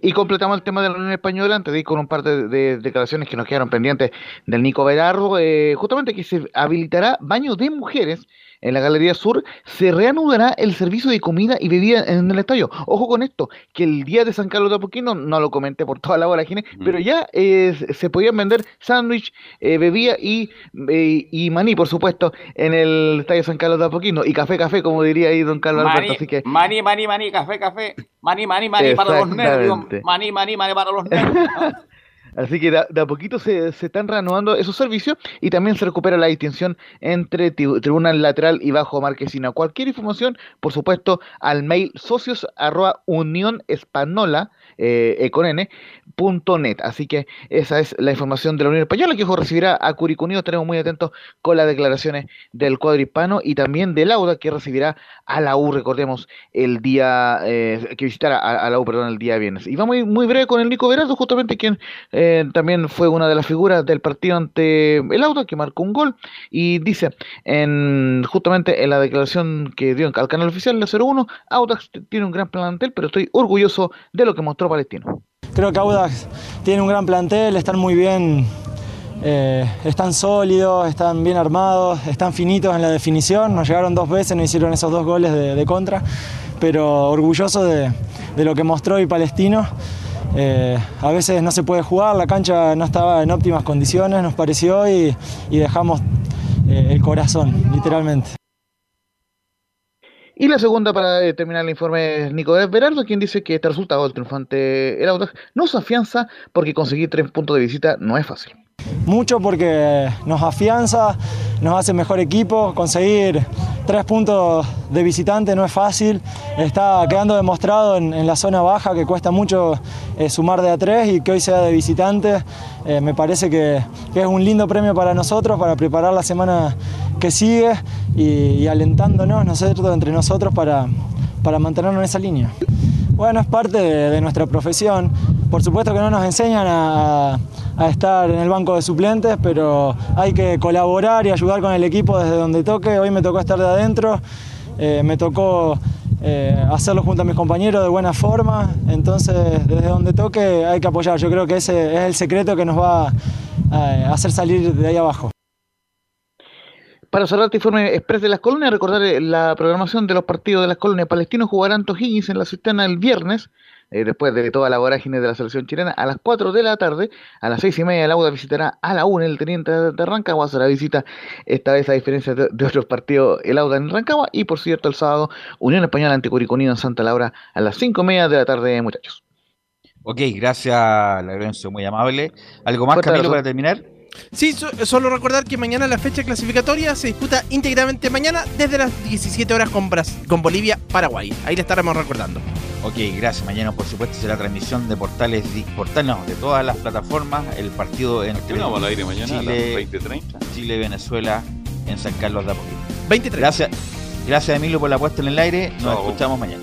Y completamos el tema de la Unión Española antes de ir con un par de, de declaraciones que nos quedaron pendientes del Nico Berardo. eh, justamente que se habilitará baño de mujeres en la Galería Sur. Se reanudará el servicio de comida y bebida en el estadio. Ojo con esto, que el día de San Carlos de Apoquindo, no lo comenté por toda la hora, Gine, pero ya eh, se podían vender sándwich, eh, bebida y, eh, y maní, por supuesto, en el estadio San Carlos de Apoquindo. Y café, café, como diría ahí don Carlos Alberto. Así que Maní, maní, maní, café, café. Maní, maní, maní para los nervios. Maní, maní, maní para los nervios. Así que de, a- poquito se, se están reanudando esos servicios y también se recupera la distinción entre tri- tribunal lateral y bajo marquesina. Cualquier información, por supuesto, al mail socios arroba unión espanola, eh, eh, con N, net. Así que esa es la información de la Unión Española que recibirá a Curicunio. Estaremos muy atentos con las declaraciones del cuadro hispano y también del Auda que recibirá a la U, recordemos, el día eh, que visitará a, la U, perdón, el día viernes. Y vamos a ir muy breve con el Nico Verardo, justamente quien eh, también fue una de las figuras del partido ante el Auda, que marcó un gol y dice en justamente en la declaración que dio al canal oficial de 01, Audax tiene un gran plantel, pero estoy orgulloso de lo que mostró Palestino. Creo que Audax tiene un gran plantel, están muy bien, eh, están sólidos, están bien armados, están finitos en la definición. Nos llegaron dos veces, nos hicieron esos dos goles de, contra, pero orgulloso de, de lo que mostró hoy Palestino. Eh, a veces no se puede jugar, la cancha no estaba en óptimas condiciones, nos pareció, y, y dejamos eh, el corazón, literalmente. Y la segunda para terminar el informe es Nicolás Berardo, quien dice que este resultado del triunfante el Audax no se afianza porque conseguir tres puntos de visita no es fácil. Mucho porque nos afianza, nos hace mejor equipo, conseguir tres puntos de visitante no es fácil, está quedando demostrado en, la zona baja que cuesta mucho eh, sumar de a tres y que hoy sea de visitante, eh, me parece que, es un lindo premio para nosotros, para preparar la semana que sigue y, alentándonos nosotros entre nosotros para, para mantenernos en esa línea. Bueno, es parte de nuestra profesión. Por supuesto que no nos enseñan a, estar en el banco de suplentes, pero hay que colaborar y ayudar con el equipo desde donde toque. Hoy me tocó estar de adentro, eh, me tocó eh, hacerlo junto a mis compañeros de buena forma, entonces desde donde toque hay que apoyar. Yo creo que ese es el secreto que nos va a hacer salir de ahí abajo. Para cerrar este informe express de las colonias, recordar eh, la programación de los partidos de las colonias palestinos. Jugarán Higgins en la cisterna el viernes, eh, después de toda la vorágine de la selección chilena, a las 4 de la tarde. A las 6 y media, el Auda visitará a la 1 el Teniente de Rancagua. Será visita, esta vez a diferencia de, de otros partidos, el Auda en Rancagua. Y por cierto, el sábado, Unión Española ante Curicunino en Santa Laura a las 5 y media de la tarde, muchachos. Ok, gracias, Lorenzo, muy amable. ¿Algo más, Camilo, para terminar? Sí, so- solo recordar que mañana la fecha clasificatoria se disputa íntegramente mañana desde las 17 horas con, Bras- con Bolivia, Paraguay. Ahí le estaremos recordando. Ok, gracias. Mañana, por supuesto, será transmisión de portales, di- portal, no, de todas las plataformas. El partido entre vamos al aire mañana Chile, 20:30? Chile, Venezuela en San Carlos de Apoquindo. 23. Gracias, gracias Emilio por la puesta en el aire. Nos escuchamos mañana.